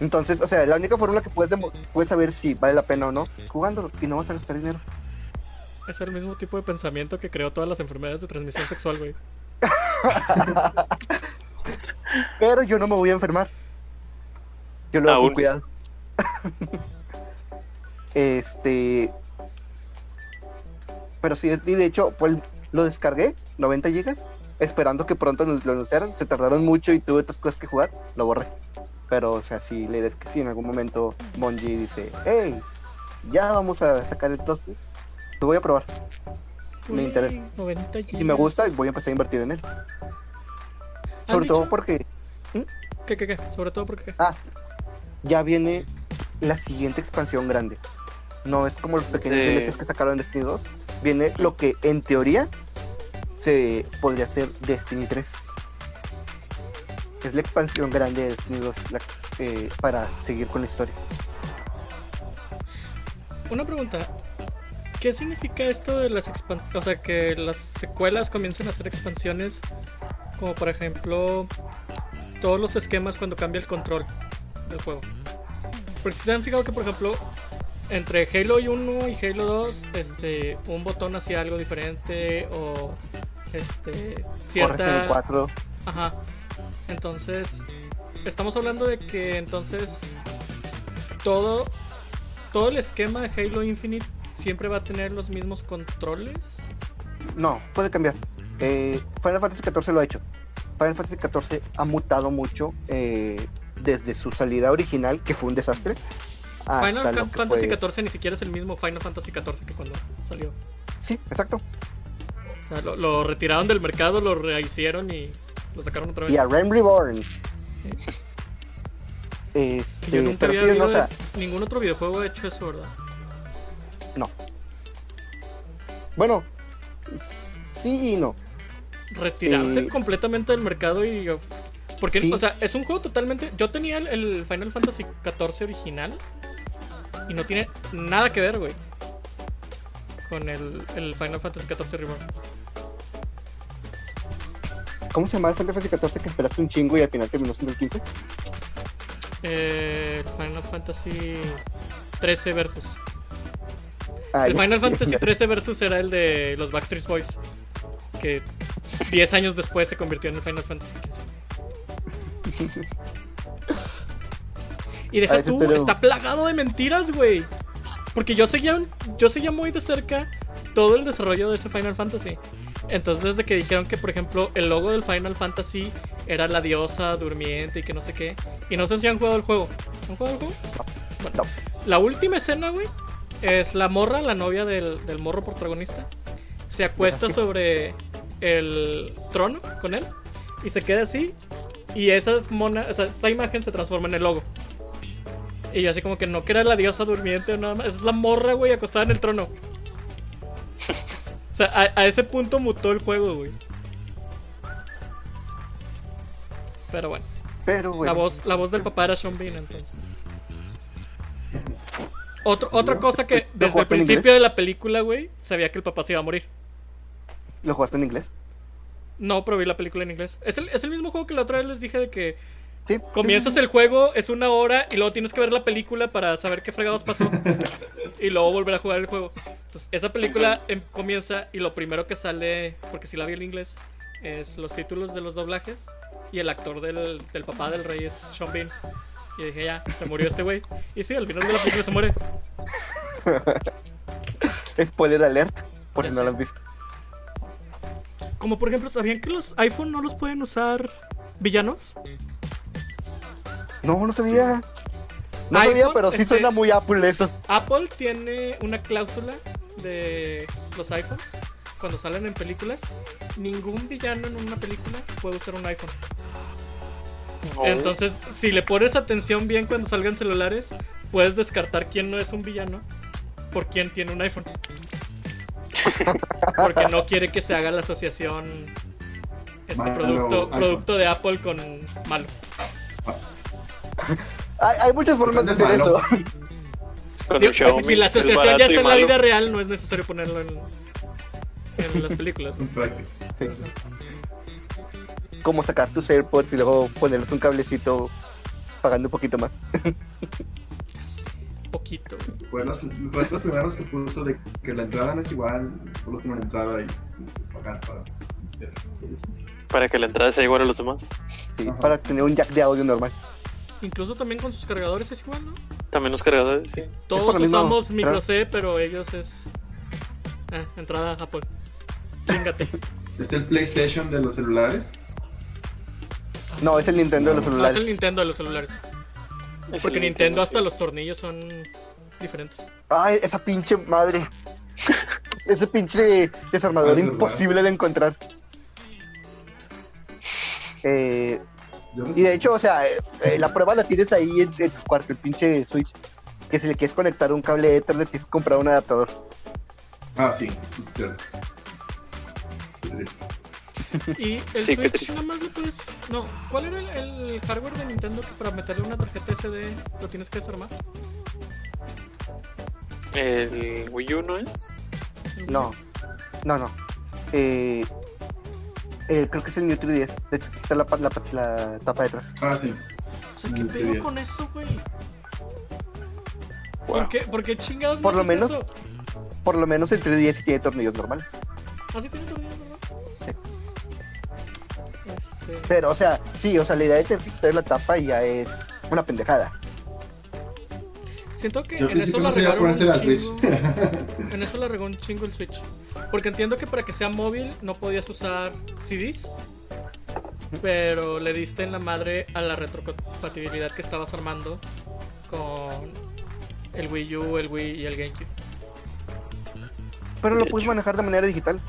Entonces, o sea, la única forma en la que puedes, puedes saber si vale la pena o no es jugándolo y no vas a gastar dinero. Es el mismo tipo de pensamiento que creó todas las enfermedades de transmisión sexual, güey. Pero yo no me voy a enfermar. Yo lo hago con cuidado. este. Pero sí, es- y de hecho, pues lo descargué, 90 gigas, esperando que pronto nos lo anunciaran. Se tardaron mucho y tuve otras cosas que jugar, lo borré. Pero, o sea, si le des que sí, en algún momento Bungie dice, hey, ya vamos a sacar el toste, lo voy a probar. Me Uy, interesa. 90 Si me gusta, voy a empezar a invertir en él. ¿Han Sobre todo dicho? porque ¿Qué, qué, qué? Sobre todo porque qué. Ah, ya viene la siguiente expansión grande. No es como los pequeños Sí. DLCs que sacaron en Destiny 2. Viene lo que en teoría se podría ser Destiny 3. Es la expansión grande de Destiny 2 la- eh, para seguir con la historia. Una pregunta. ¿Qué significa esto de las expansiones? O sea, que las secuelas comiencen a hacer expansiones. Como por ejemplo, todos los esquemas cuando cambia el control del juego. Porque si se han fijado que, por ejemplo, entre Halo 1 y Halo 2, este, un botón hacía algo diferente o este, Corres en el cierta. 4. Ajá. Entonces, estamos hablando de que entonces todo todo el esquema de Halo Infinite siempre va a tener los mismos controles. No, puede cambiar. Eh, Final Fantasy XIV lo ha hecho. Final Fantasy XIV ha mutado mucho eh, desde su salida original, que fue un desastre. Final Fantasy fue- XIV ni siquiera es el mismo Final Fantasy XIV que cuando salió. Sí, exacto. O sea, lo, lo retiraron del mercado, lo rehicieron y lo sacaron otra vez. Y a Realm Reborn. Yo Este, nunca pero había sí, no, o sea, ningún otro videojuego ha hecho eso, ¿verdad? no. Bueno, sí y no. Retirarse Eh, completamente del mercado y... Porque, Sí. o sea, es un juego totalmente... Yo tenía el, el Final Fantasy XIV original y no tiene nada que ver, güey. Con el, el Final Fantasy XIV Reborn. ¿Cómo se llama el Final Fantasy XIV que esperaste un chingo y al final terminó siendo el 15? Eh, el Final Fantasy 13 Versus. Ah, El. Final Fantasy 13 Versus era el de los Backstreet Boys. Que 10 años después se convirtió en el Final Fantasy 15. Y deja ese tú, está plagado de mentiras, güey. Porque yo seguía, yo seguía muy de cerca todo el desarrollo de ese Final Fantasy. Entonces, desde que dijeron que, por ejemplo, el logo del Final Fantasy era la diosa durmiente y que no sé qué. Y no sé si han jugado el juego. ¿Han jugado el juego? Bueno, la última escena, güey, es la morra, la novia del, del morro protagonista. Se acuesta sobre el trono con él y se queda así. Y esas mona, o sea, esa imagen se transforma en el logo. Y yo así como que no que era la diosa durmiente o nada más. Es la morra, güey, acostada en el trono. O sea, a, a ese punto mutó el juego, güey. Pero bueno, Pero la bueno, voz, la voz del papá era Sean Bean, entonces. Otro, otra cosa que desde el principio de la película, güey, sabía que el papá se iba a morir. ¿lo jugaste en inglés? No, pero vi la película en inglés. Es el, es el mismo juego que la otra vez les dije de que Sí. comienzas el juego, es una hora y luego tienes que ver la película para saber qué fregados pasó y luego volver a jugar el juego. Entonces, esa película em- comienza y lo primero que sale, porque si la vi en inglés, es los títulos de los doblajes y el actor del, del papá del rey es Sean Bean. Y dije, ya, se murió este güey. Y sí, al final de la película se muere. Spoiler alert, por Ya si no lo han visto. Como por ejemplo, ¿sabían que los iPhone no los pueden usar villanos? No, no sabía. No iPhone, sabía, pero sí este- suena muy Apple eso. Apple tiene una cláusula de los iPhones cuando salen en películas. Ningún villano en una película puede usar un iPhone. Oh, Entonces, si le pones atención bien cuando salgan celulares, puedes descartar quién no es un villano por quién tiene un iPhone. Porque no quiere que se haga la asociación este Malo producto, iPhone. producto de Apple con malo. Hay, hay muchas formas de hacer eso. Digo, Xiaomi, si la asociación ya está en la vida real, no es necesario ponerlo en, en las películas. Sí. Como sacar tus AirPods y luego ponerles un cablecito pagando un poquito más. Poquito. Fue los, fue los primeros que puso de que la entrada no es igual, solo tiene una entrada y pagar para que la entrada sea igual a los demás. Sí, Ajá. para tener un jack de audio normal. Incluso también con sus cargadores es igual, ¿no? También los cargadores, sí. Todos mismo, usamos ¿verdad? micro C, pero ellos es. Ah, entrada Apple. Chingate. Es el PlayStation de los celulares. No, es el Nintendo de los No, es celulares. el Nintendo de los celulares. Es Porque el Nintendo hasta sí. los tornillos son diferentes. Ay, esa pinche madre. Ese pinche desarmador imposible de encontrar. Eh, y de hecho, o sea, eh, eh, la prueba la tienes ahí en, en tu cuarto, el pinche Switch. Que si le quieres conectar un cable Ethernet, tienes que comprar un adaptador. Ah, sí, es cierto. Y el Sí, Switch nada más le puedes. No, ¿cuál era el, el hardware de Nintendo que para meterle una tarjeta SD lo tienes que desarmar? El Wii U no es. No, no, no. Eh, eh, creo que es el New 3DS. De hecho, está la, la, la tapa detrás. Ah, sí. O sea, ¿qué pedo sí, con eso, güey? Wow. ¿Por qué, por qué chingados Por lo haces menos- eso? Por lo menos el 3DS sí tiene tornillos normales. Así tiene tornillos, ¿verdad? Este. Pero, o sea, sí, o sea, la idea de tener que quitar la tapa ya es una pendejada. Siento que Yo en eso la ponerse un chingo. En eso la regó un chingo el Switch. Porque entiendo que para que sea móvil no podías usar CDs. Pero le diste en la madre a la retrocompatibilidad que estabas armando con el Wii U, el Wii y el GameCube. Pero lo De puedes manejar de manera digital.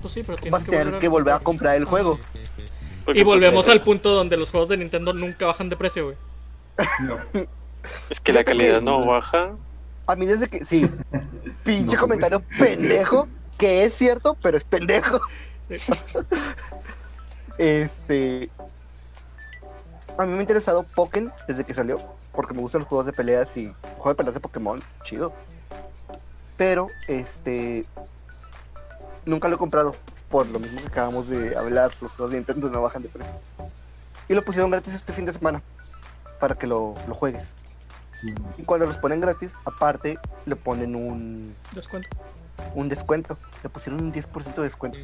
Pues sí, pero tienes Vas a tener que volver a comprar el juego. Porque Y volvemos al punto donde los juegos de Nintendo nunca bajan de precio, güey. No. Es que la calidad no baja. A mí desde que. Sí. Pinche No, comentario pendejo. Que es cierto, pero es pendejo. Este. A mí me ha interesado Pokémon desde que salió. Porque me gustan los juegos de peleas y. Juego de peleas de Pokémon, chido. Pero, este. Nunca lo he comprado. Por lo mismo que acabamos de hablar, los juegos de Nintendo no bajan de precio. Y lo pusieron gratis este fin de semana. Para que lo, lo juegues. Y cuando los ponen gratis, aparte le ponen un, Descuento. un descuento. Le pusieron un 10% de descuento.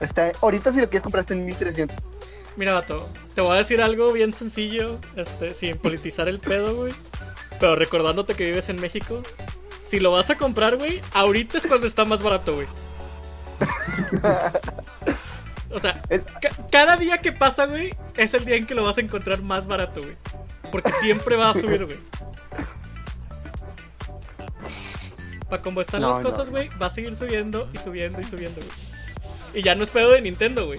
Está, ahorita si lo quieres comprar está en 1300. Mira, vato, te voy a decir algo bien sencillo, este, sin politizar el pedo, güey. Pero recordándote que vives en México. Si lo vas a comprar, güey, ahorita es cuando está más barato, güey. O sea, Es- ca- cada día que pasa, güey, es el día en que lo vas a encontrar más barato, güey. Porque siempre va a subir, güey. Para como están No, las cosas, güey, va a seguir subiendo y subiendo y subiendo, güey. Y ya no es pedo de Nintendo, güey.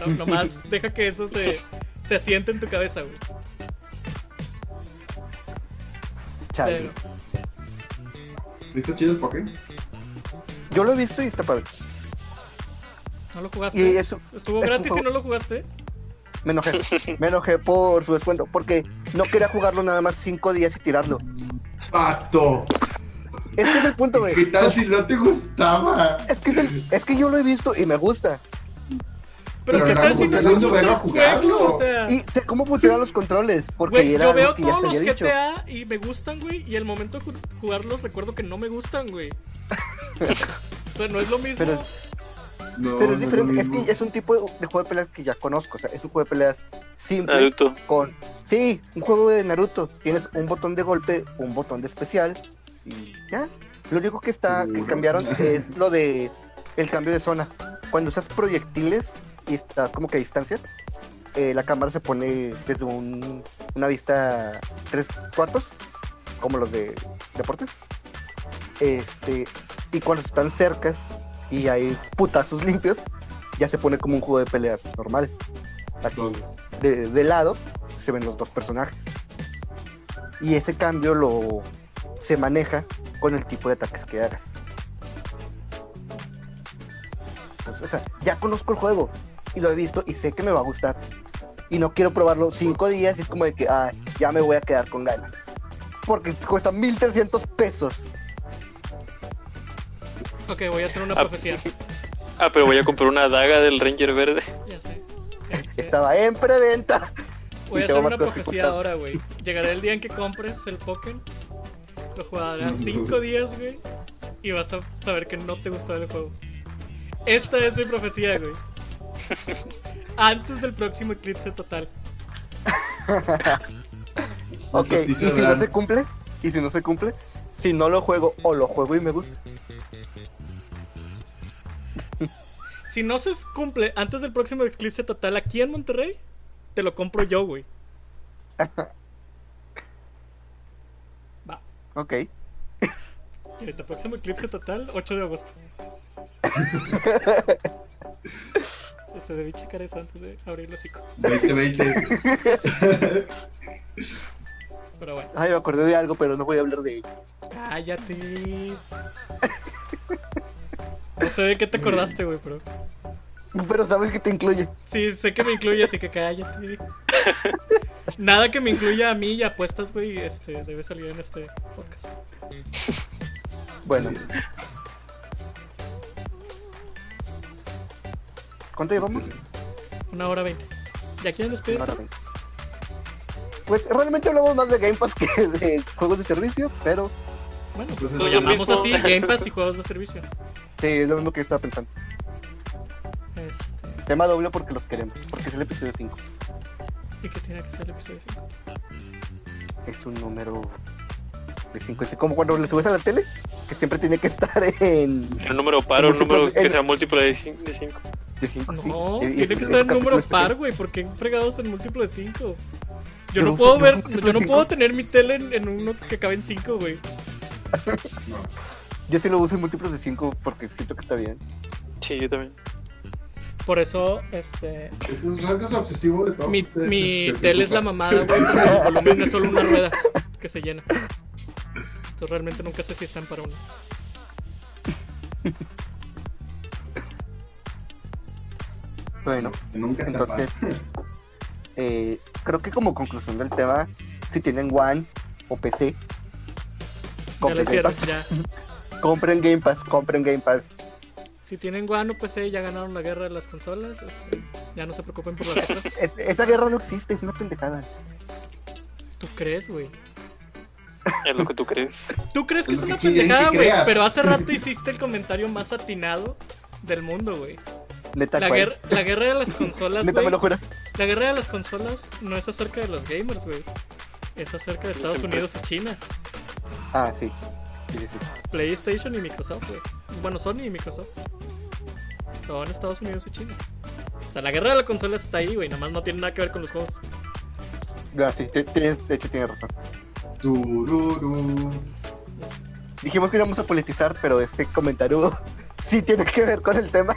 No, nomás deja que eso se, se asiente en tu cabeza, güey. Chale. ¿Viste chido el Pokémon? Yo lo he visto y está padre. ¿No lo jugaste? Y eso, ¿Estuvo es gratis y no lo jugaste? me enojé. Me enojé por su descuento. Porque no quería jugarlo nada más 5 días y tirarlo. ¡Pato! Este es el punto, güey. ¿Qué tal si no te gustaba? Es que, es, el- es que yo lo he visto y me gusta. Pero Pero ¿qué tal si no te gusta el jugarlo. juego? O sea, Y sé cómo funcionan los controles. Porque güey, era yo veo que todos los había dicho. GTA y me gustan, güey. Y el momento de ju- jugarlos recuerdo que no me gustan, güey. o sea, no es lo mismo. Pero- No, Pero es diferente. Es que es un tipo de, juego de peleas que ya conozco. O sea, es un juego de peleas simple. Naruto. con sí, un juego de Naruto. Tienes un botón de golpe, un botón de especial y ya. Lo único que está que cambiaron es lo de el cambio de zona. Cuando usas proyectiles y está como que a distancia, eh, la cámara se pone desde un- una vista tres cuartos, como los de deportes. Este, y cuando están cercas y hay putazos limpios, ya se pone como un juego de peleas normal. Así de, de lado se ven los dos personajes. Y ese cambio lo se maneja con el tipo de ataques que hagas. O sea, ya conozco el juego y lo he visto y sé que me va a gustar. Y no quiero probarlo cinco días y es como de que ah, ya me voy a quedar con ganas. Porque cuesta 1300 pesos. Ok, voy a hacer una Ah, profecía. Ah, pero voy a comprar una daga del Ranger verde. Ya sé. Este, Estaba en preventa. voy a hacer una profecía ahora, güey. Llegará el día en que compres el Pokémon. Lo jugarás 5 días, güey. Y vas a saber que no te gustó el juego. Esta es mi profecía, güey. Antes del próximo eclipse total. Ok, y si no se cumple, y si no se cumple, si no lo juego o lo juego y me gusta. Si no se cumple antes del próximo eclipse total aquí en Monterrey, te lo compro yo, güey. Va. Ok. Y ahorita, próximo eclipse total, 8 de agosto. Este, debí checar eso antes de abrir el hocico. 2020. Pero bueno. Ay, me acordé de algo, pero no voy a hablar de ello. Cállate. No sé de qué te acordaste, güey, pero. Pero sabes que te incluye. Sí, sé que me incluye, así que cállate. Nada que me incluya a mí y apuestas, güey, este, debe salir en este podcast. Bueno. ¿Cuánto llevamos? Una hora veinte. ¿Ya quieren despedir? Una hora veinte. Pues realmente hablamos más de Game Pass que de juegos de servicio, pero Bueno, Pues lo es lo llamamos mismo. así, Game Pass y juegos de servicio. Sí, es lo mismo que estaba pensando. Este, Tema doble porque los queremos, porque es el episodio 5. ¿Y qué tiene que ser el episodio 5? Es un número de 5. Es como cuando le subes a la tele, que siempre tiene que estar en. Un número par o un Múltiplos número de- que en- sea múltiplo de 5. De 5, sí. No, y tiene es- que es estar en número par, güey, porque fregados en múltiplo de 5. Yo no no puedo ver, no sé, yo no puedo tener mi tele en, en uno que acabe en 5, güey. No. Yo sí lo uso en múltiplos de 5 porque siento que está bien. Sí, yo también. Por eso, este. Eso es rasgos obsesivo de todos Mi, ustedes. mi Te tele es la mamada, güey, el volumen es solo una rueda que se llena. Entonces realmente nunca sé si están para uno. Bueno, nunca entonces, eh, creo que como conclusión del tema, si tienen One o PC, Ya Pass. ya. Compren Game Pass, compren Game Pass. Si tienen One o PC, ya ganaron la guerra de las consolas. este, ya no se preocupen por las otras. Es- esa guerra no existe, es una pendejada. ¿Tú crees, güey? Es lo que tú crees. ¿Tú crees que Es una que pendejada, güey? Pero hace rato hiciste el comentario más atinado del mundo, güey. Neta, La, guerra- la guerra de las consolas, Neta, me güey. lo juras. La guerra de las consolas no es acerca de los gamers, güey. Es acerca de Estados. Unidos y China. Ah, sí. Sí. PlayStation y Microsoft, güey. Bueno, Sony y Microsoft. Son Estados Unidos y China. O sea, la guerra de las consolas está ahí, güey. Nada más no tiene nada que ver con los juegos. Ah, sí, te- tienes- de hecho tienes razón. Tururú. Dijimos que íbamos a politizar, pero este comentario sí tiene que ver con el tema.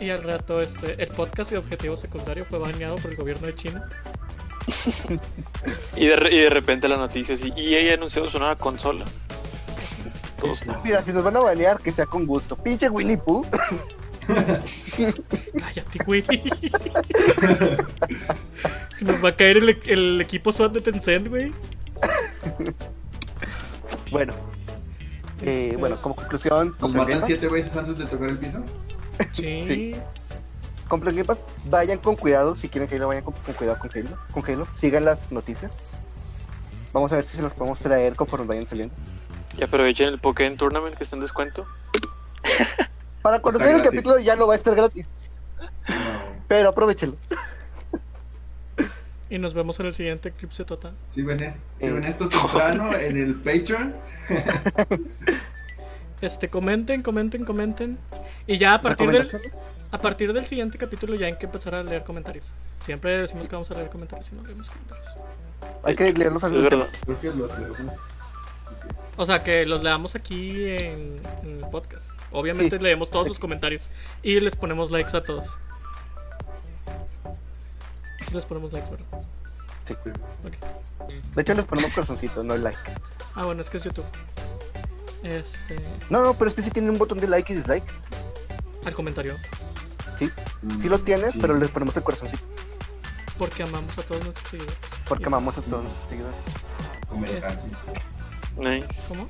Y al rato, este, el podcast de Objetivo Secundario fue baneado por el gobierno de China. Y de, re- y de repente la noticia así. Y ella anunció su nueva consola. Todos. Mira, si nos van a banear, que sea con gusto. Pinche Winnie Pooh. Cállate, güey. Nos va a caer el, el equipo SWAT de Tencent, güey. Bueno, eh, Este, bueno, como conclusión, Nos matan siete veces antes de tocar el piso. Sí. Sí. Compren Game Pass. Vayan con cuidado. Si quieren que lo vayan con, con cuidado con Halo. Con Halo. Sigan las noticias. Vamos a ver si se las podemos traer conforme vayan saliendo. Y aprovechen el Pokémon Tournament que está en descuento. Para salga el gratis. capítulo ya no va a estar gratis. No. Pero aprovechenlo. Y nos vemos en el siguiente Eclipse Total. Si ven, es- si Eh. ven esto temprano en el Patreon, Este, comenten, comenten, comenten. Y ya a partir del, a partir del siguiente capítulo ya hay que empezar a leer comentarios. Siempre decimos que vamos a leer comentarios y no leemos comentarios. Hay que leerlos al Es verdad. creo que los leemos. O sea, que los leamos aquí en, en el podcast. Obviamente Sí. leemos todos los comentarios y les ponemos likes a todos. Sí les ponemos likes, ¿verdad? Sí. Ok. De hecho, les ponemos corazoncito, no like. Ah, bueno, es que es YouTube. Este, No, no, pero este sí tiene un botón de like y dislike. al comentario. Sí, sí lo tiene, Sí. pero les ponemos el corazoncito. Porque amamos a todos nuestros seguidores. Porque amamos a todos nuestros seguidores. Comentar, Nice. ¿Cómo?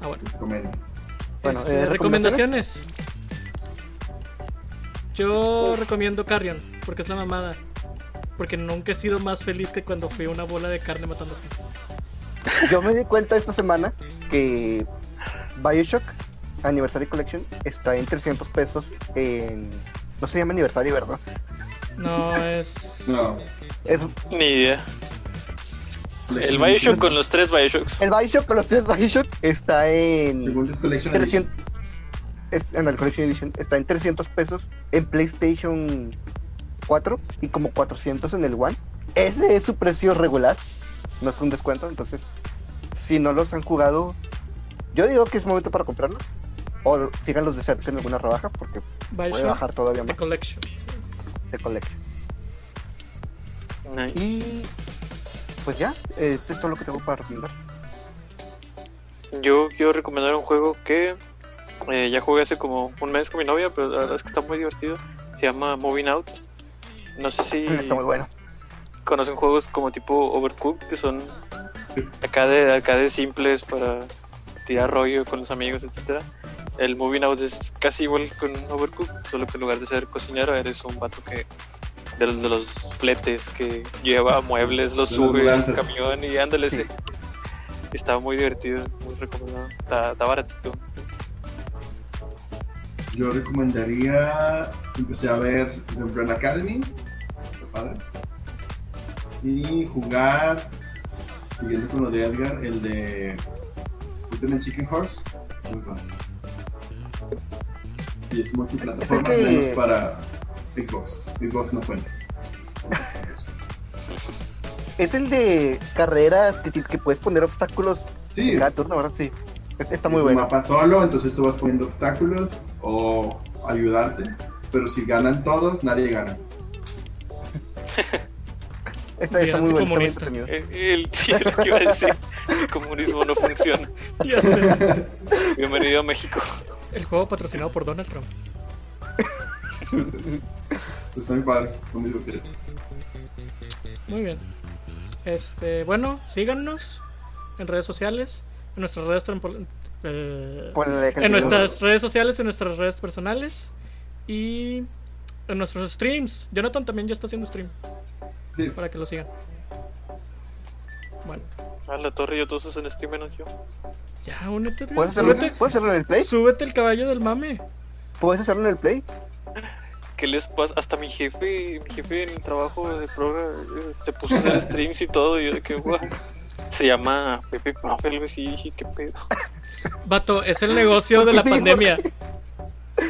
Ah, bueno. Bueno, Este, eh, recomendaciones. Yo recomiendo Carrion, porque es la mamada. Porque nunca he sido más feliz que cuando fui a una bola de carne matando gente. Yo me di cuenta esta semana que Bioshock Anniversary Collection está en 300 pesos en... No se llama aniversario, ¿verdad? No es. No. Es Ni idea. El Bioshock con los tres Bioshocks. el Bioshock con los tres Bioshock está en... Según es Collection 300, es, en el Collection Edition está en 300 pesos en PlayStation 4 y como 400 en el One. Ese es su precio regular, no es un descuento, entonces si no los han jugado, yo digo que es momento para comprarlos. O síganlos de cerca en alguna rebaja porque puede bajar todavía The más Collection. de Collection. Nice. Y pues ya, eh, esto es todo lo que tengo para recomendar. Yo quiero recomendar un juego que eh, ya jugué hace como un mes con mi novia, pero la verdad es que está muy divertido. Se llama Moving Out. No sé si Está muy bueno. conocen juegos como tipo Overcooked, que son acá de, acá de simples para tirar rollo con los amigos, etcétera. El Moving Out es casi igual con Overcooked, solo que en lugar de ser cocinero eres un vato que de los, de los fletes que lleva muebles, los sube en camión y ándale. Sí. Está muy divertido, muy recomendado. Está, está baratito. Yo recomendaría. Empecé a ver The Umbrella Academy. Padre. Y jugar, siguiendo con lo de Edgar, el de Ultimate Chicken Horse. Muy bueno. Y es multiplataforma, Es el que- menos para Xbox. Xbox no cuenta. Es el de carreras que, que puedes poner obstáculos Sí, en cada turno, ¿verdad? Sí. Es- está muy es un bueno. mapa solo, entonces tú vas poniendo obstáculos o ayudarte. Pero si ganan todos, nadie gana. Está, está Bien muy bueno. Está muy anticomunista. entretenido. El, el, sí, lo que iba a decir. El comunismo no funciona. Ya sé. Bienvenido a México. El juego patrocinado por Donald Trump. Está muy padre, está muy divertido. Muy bien. Este, bueno, síganos en redes sociales, en nuestras redes eh, en nuestras redes sociales, en nuestras redes personales y en nuestros streams. Jonathan también ya está haciendo stream Sí, para que lo sigan. Bueno, A la torre, yo todos en stream menos yo. ya únete. ¿Puedes hacerlo, Súbete, ¿Puedes hacerlo en el Play? súbete el caballo del mame. ¿Puedes hacerlo en el Play? ¿Qué les pasa? Hasta mi jefe, mi jefe en el trabajo de programa eh, se puso a hacer streams y todo. Y yo de que, guau. Se llama Pepe Puffel, güey. Sí, dije, qué pedo. Vato, es el negocio de la Sí, pandemia.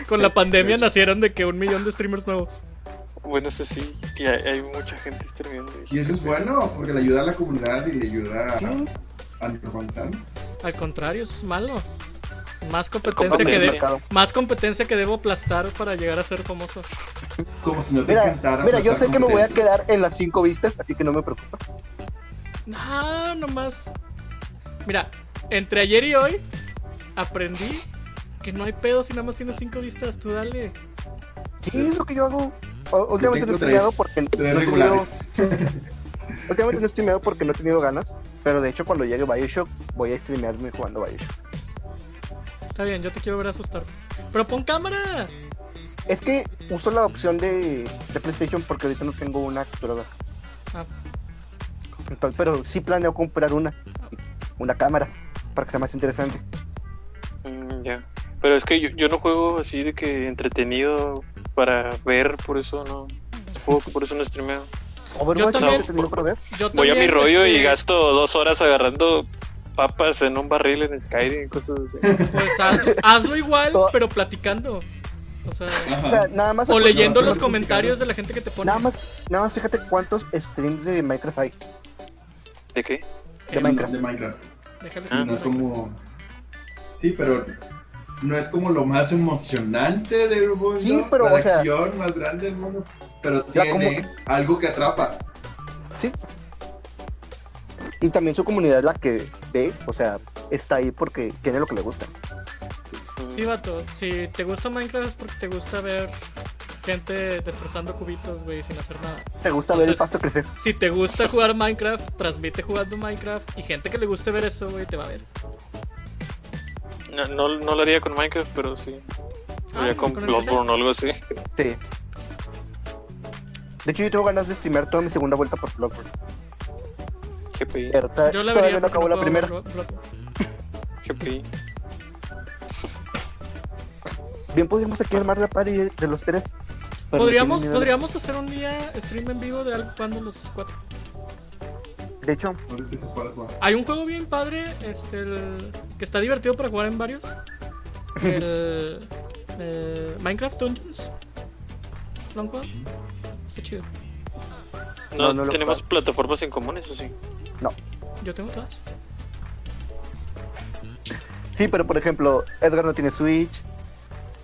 Con la pandemia nacieron de que un millón de streamers nuevos. Bueno, eso sí, que hay, hay mucha gente streameando. y eso es bueno, porque le ayuda a la comunidad y le ayuda a, Sí. a. Al contrario, eso es malo. Más competencia que de- más competencia que debo aplastar para llegar a ser famoso. Como si no te Mira, encantara. mira, yo sé que me voy a quedar en las cinco vistas, así que no me preocupa. No, nomás. Mira, entre ayer y hoy aprendí que no hay pedo si nada más tienes cinco vistas. Tú dale. Sí, es lo que yo hago. O- Últimamente no he streameado porque no he tenido... Últimamente no he streameado porque no he tenido ganas. Pero de hecho cuando llegue Bioshock voy a streamearme jugando Bioshock. Está bien, yo te quiero ver asustar. Pero pon cámara. Es que uso la opción de, de PlayStation porque ahorita no tengo una capturadora. Ah, Entonces, pero sí planeo comprar una. Una cámara. Para que sea más interesante. Mm, ya. Pero es que yo, yo no juego así de que entretenido para ver, por eso no. Juego que por eso no streameo. Overwatch también. no yo Voy a mi rollo y este, gasto dos horas agarrando papas en un barril en Skyrim y cosas así. Pues hazlo, hazlo igual, pero platicando. O sea, O sea, nada más. o leyendo los comentarios de la gente que te pone. Nada más, nada más fíjate cuántos streams de Minecraft hay. ¿De qué? de Minecraft. De Minecraft. Déjale Ah, no es como. Sí, pero no es como lo más emocionante del mundo. Sí, pero, la o sea- acción más grande del mundo. Pero tiene algo que atrapa. Sí. Y también su comunidad es la que ve, o sea, está ahí porque tiene lo que le gusta. Sí, vato. Si te gusta Minecraft es porque te gusta ver gente destrozando cubitos, güey, sin hacer nada. Te gusta ver el pasto crecer. Si te gusta jugar Minecraft, transmite jugando Minecraft y gente que le guste ver eso, güey, te va a ver. No, no, no lo haría con Minecraft, pero sí. Lo Ah, haría con con. Bloodborne o algo así. Sí. De hecho, yo tengo ganas de streamear toda mi segunda vuelta por Bloodborne. GPI. Pero Yo la todavía vería no acabó porque la puedo primera. GPI. Bien, podríamos aquí armar la party de los tres. Pero Podríamos, no tienen miedo. podríamos hacer un día stream en vivo de algo cuando los cuatro. De hecho, se jugar. Hay un juego bien padre, este, el- que está divertido para jugar en varios. El eh, Minecraft Dungeons. ¿Lo han jugado? Está chido. No, No, no tenemos plataformas en común, eso sí. Yo tengo todas. sí, pero por ejemplo, Edgar no tiene Switch.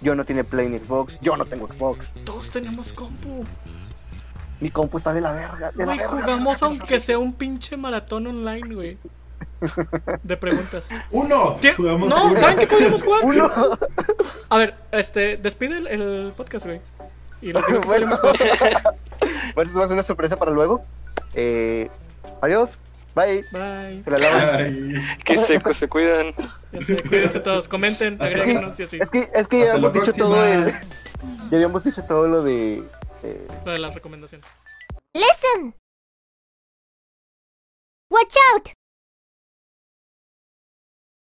Yo no tiene Play ni Xbox. Yo no tengo Xbox. Todos tenemos compu. Mi compu está de la verga. De la Güey, verga. jugamos aunque sea un pinche maratón online, güey. De preguntas. ¡Uno! No, uno. ¿saben qué podemos jugar? Uno. A ver, este, despide el, el podcast, güey. Y que bueno, bueno, eso va a ser una sorpresa para luego. Eh, adiós. Bye. Bye. Se la lavan. Ay, Qué secos, se cuidan. Ya sé, cuídense todos. Comenten, agréguenos y así. Es que, es que ya habíamos dicho próxima. todo el. Ya habíamos dicho todo lo de. eh, Lo de las recomendaciones. Listen! Watch out!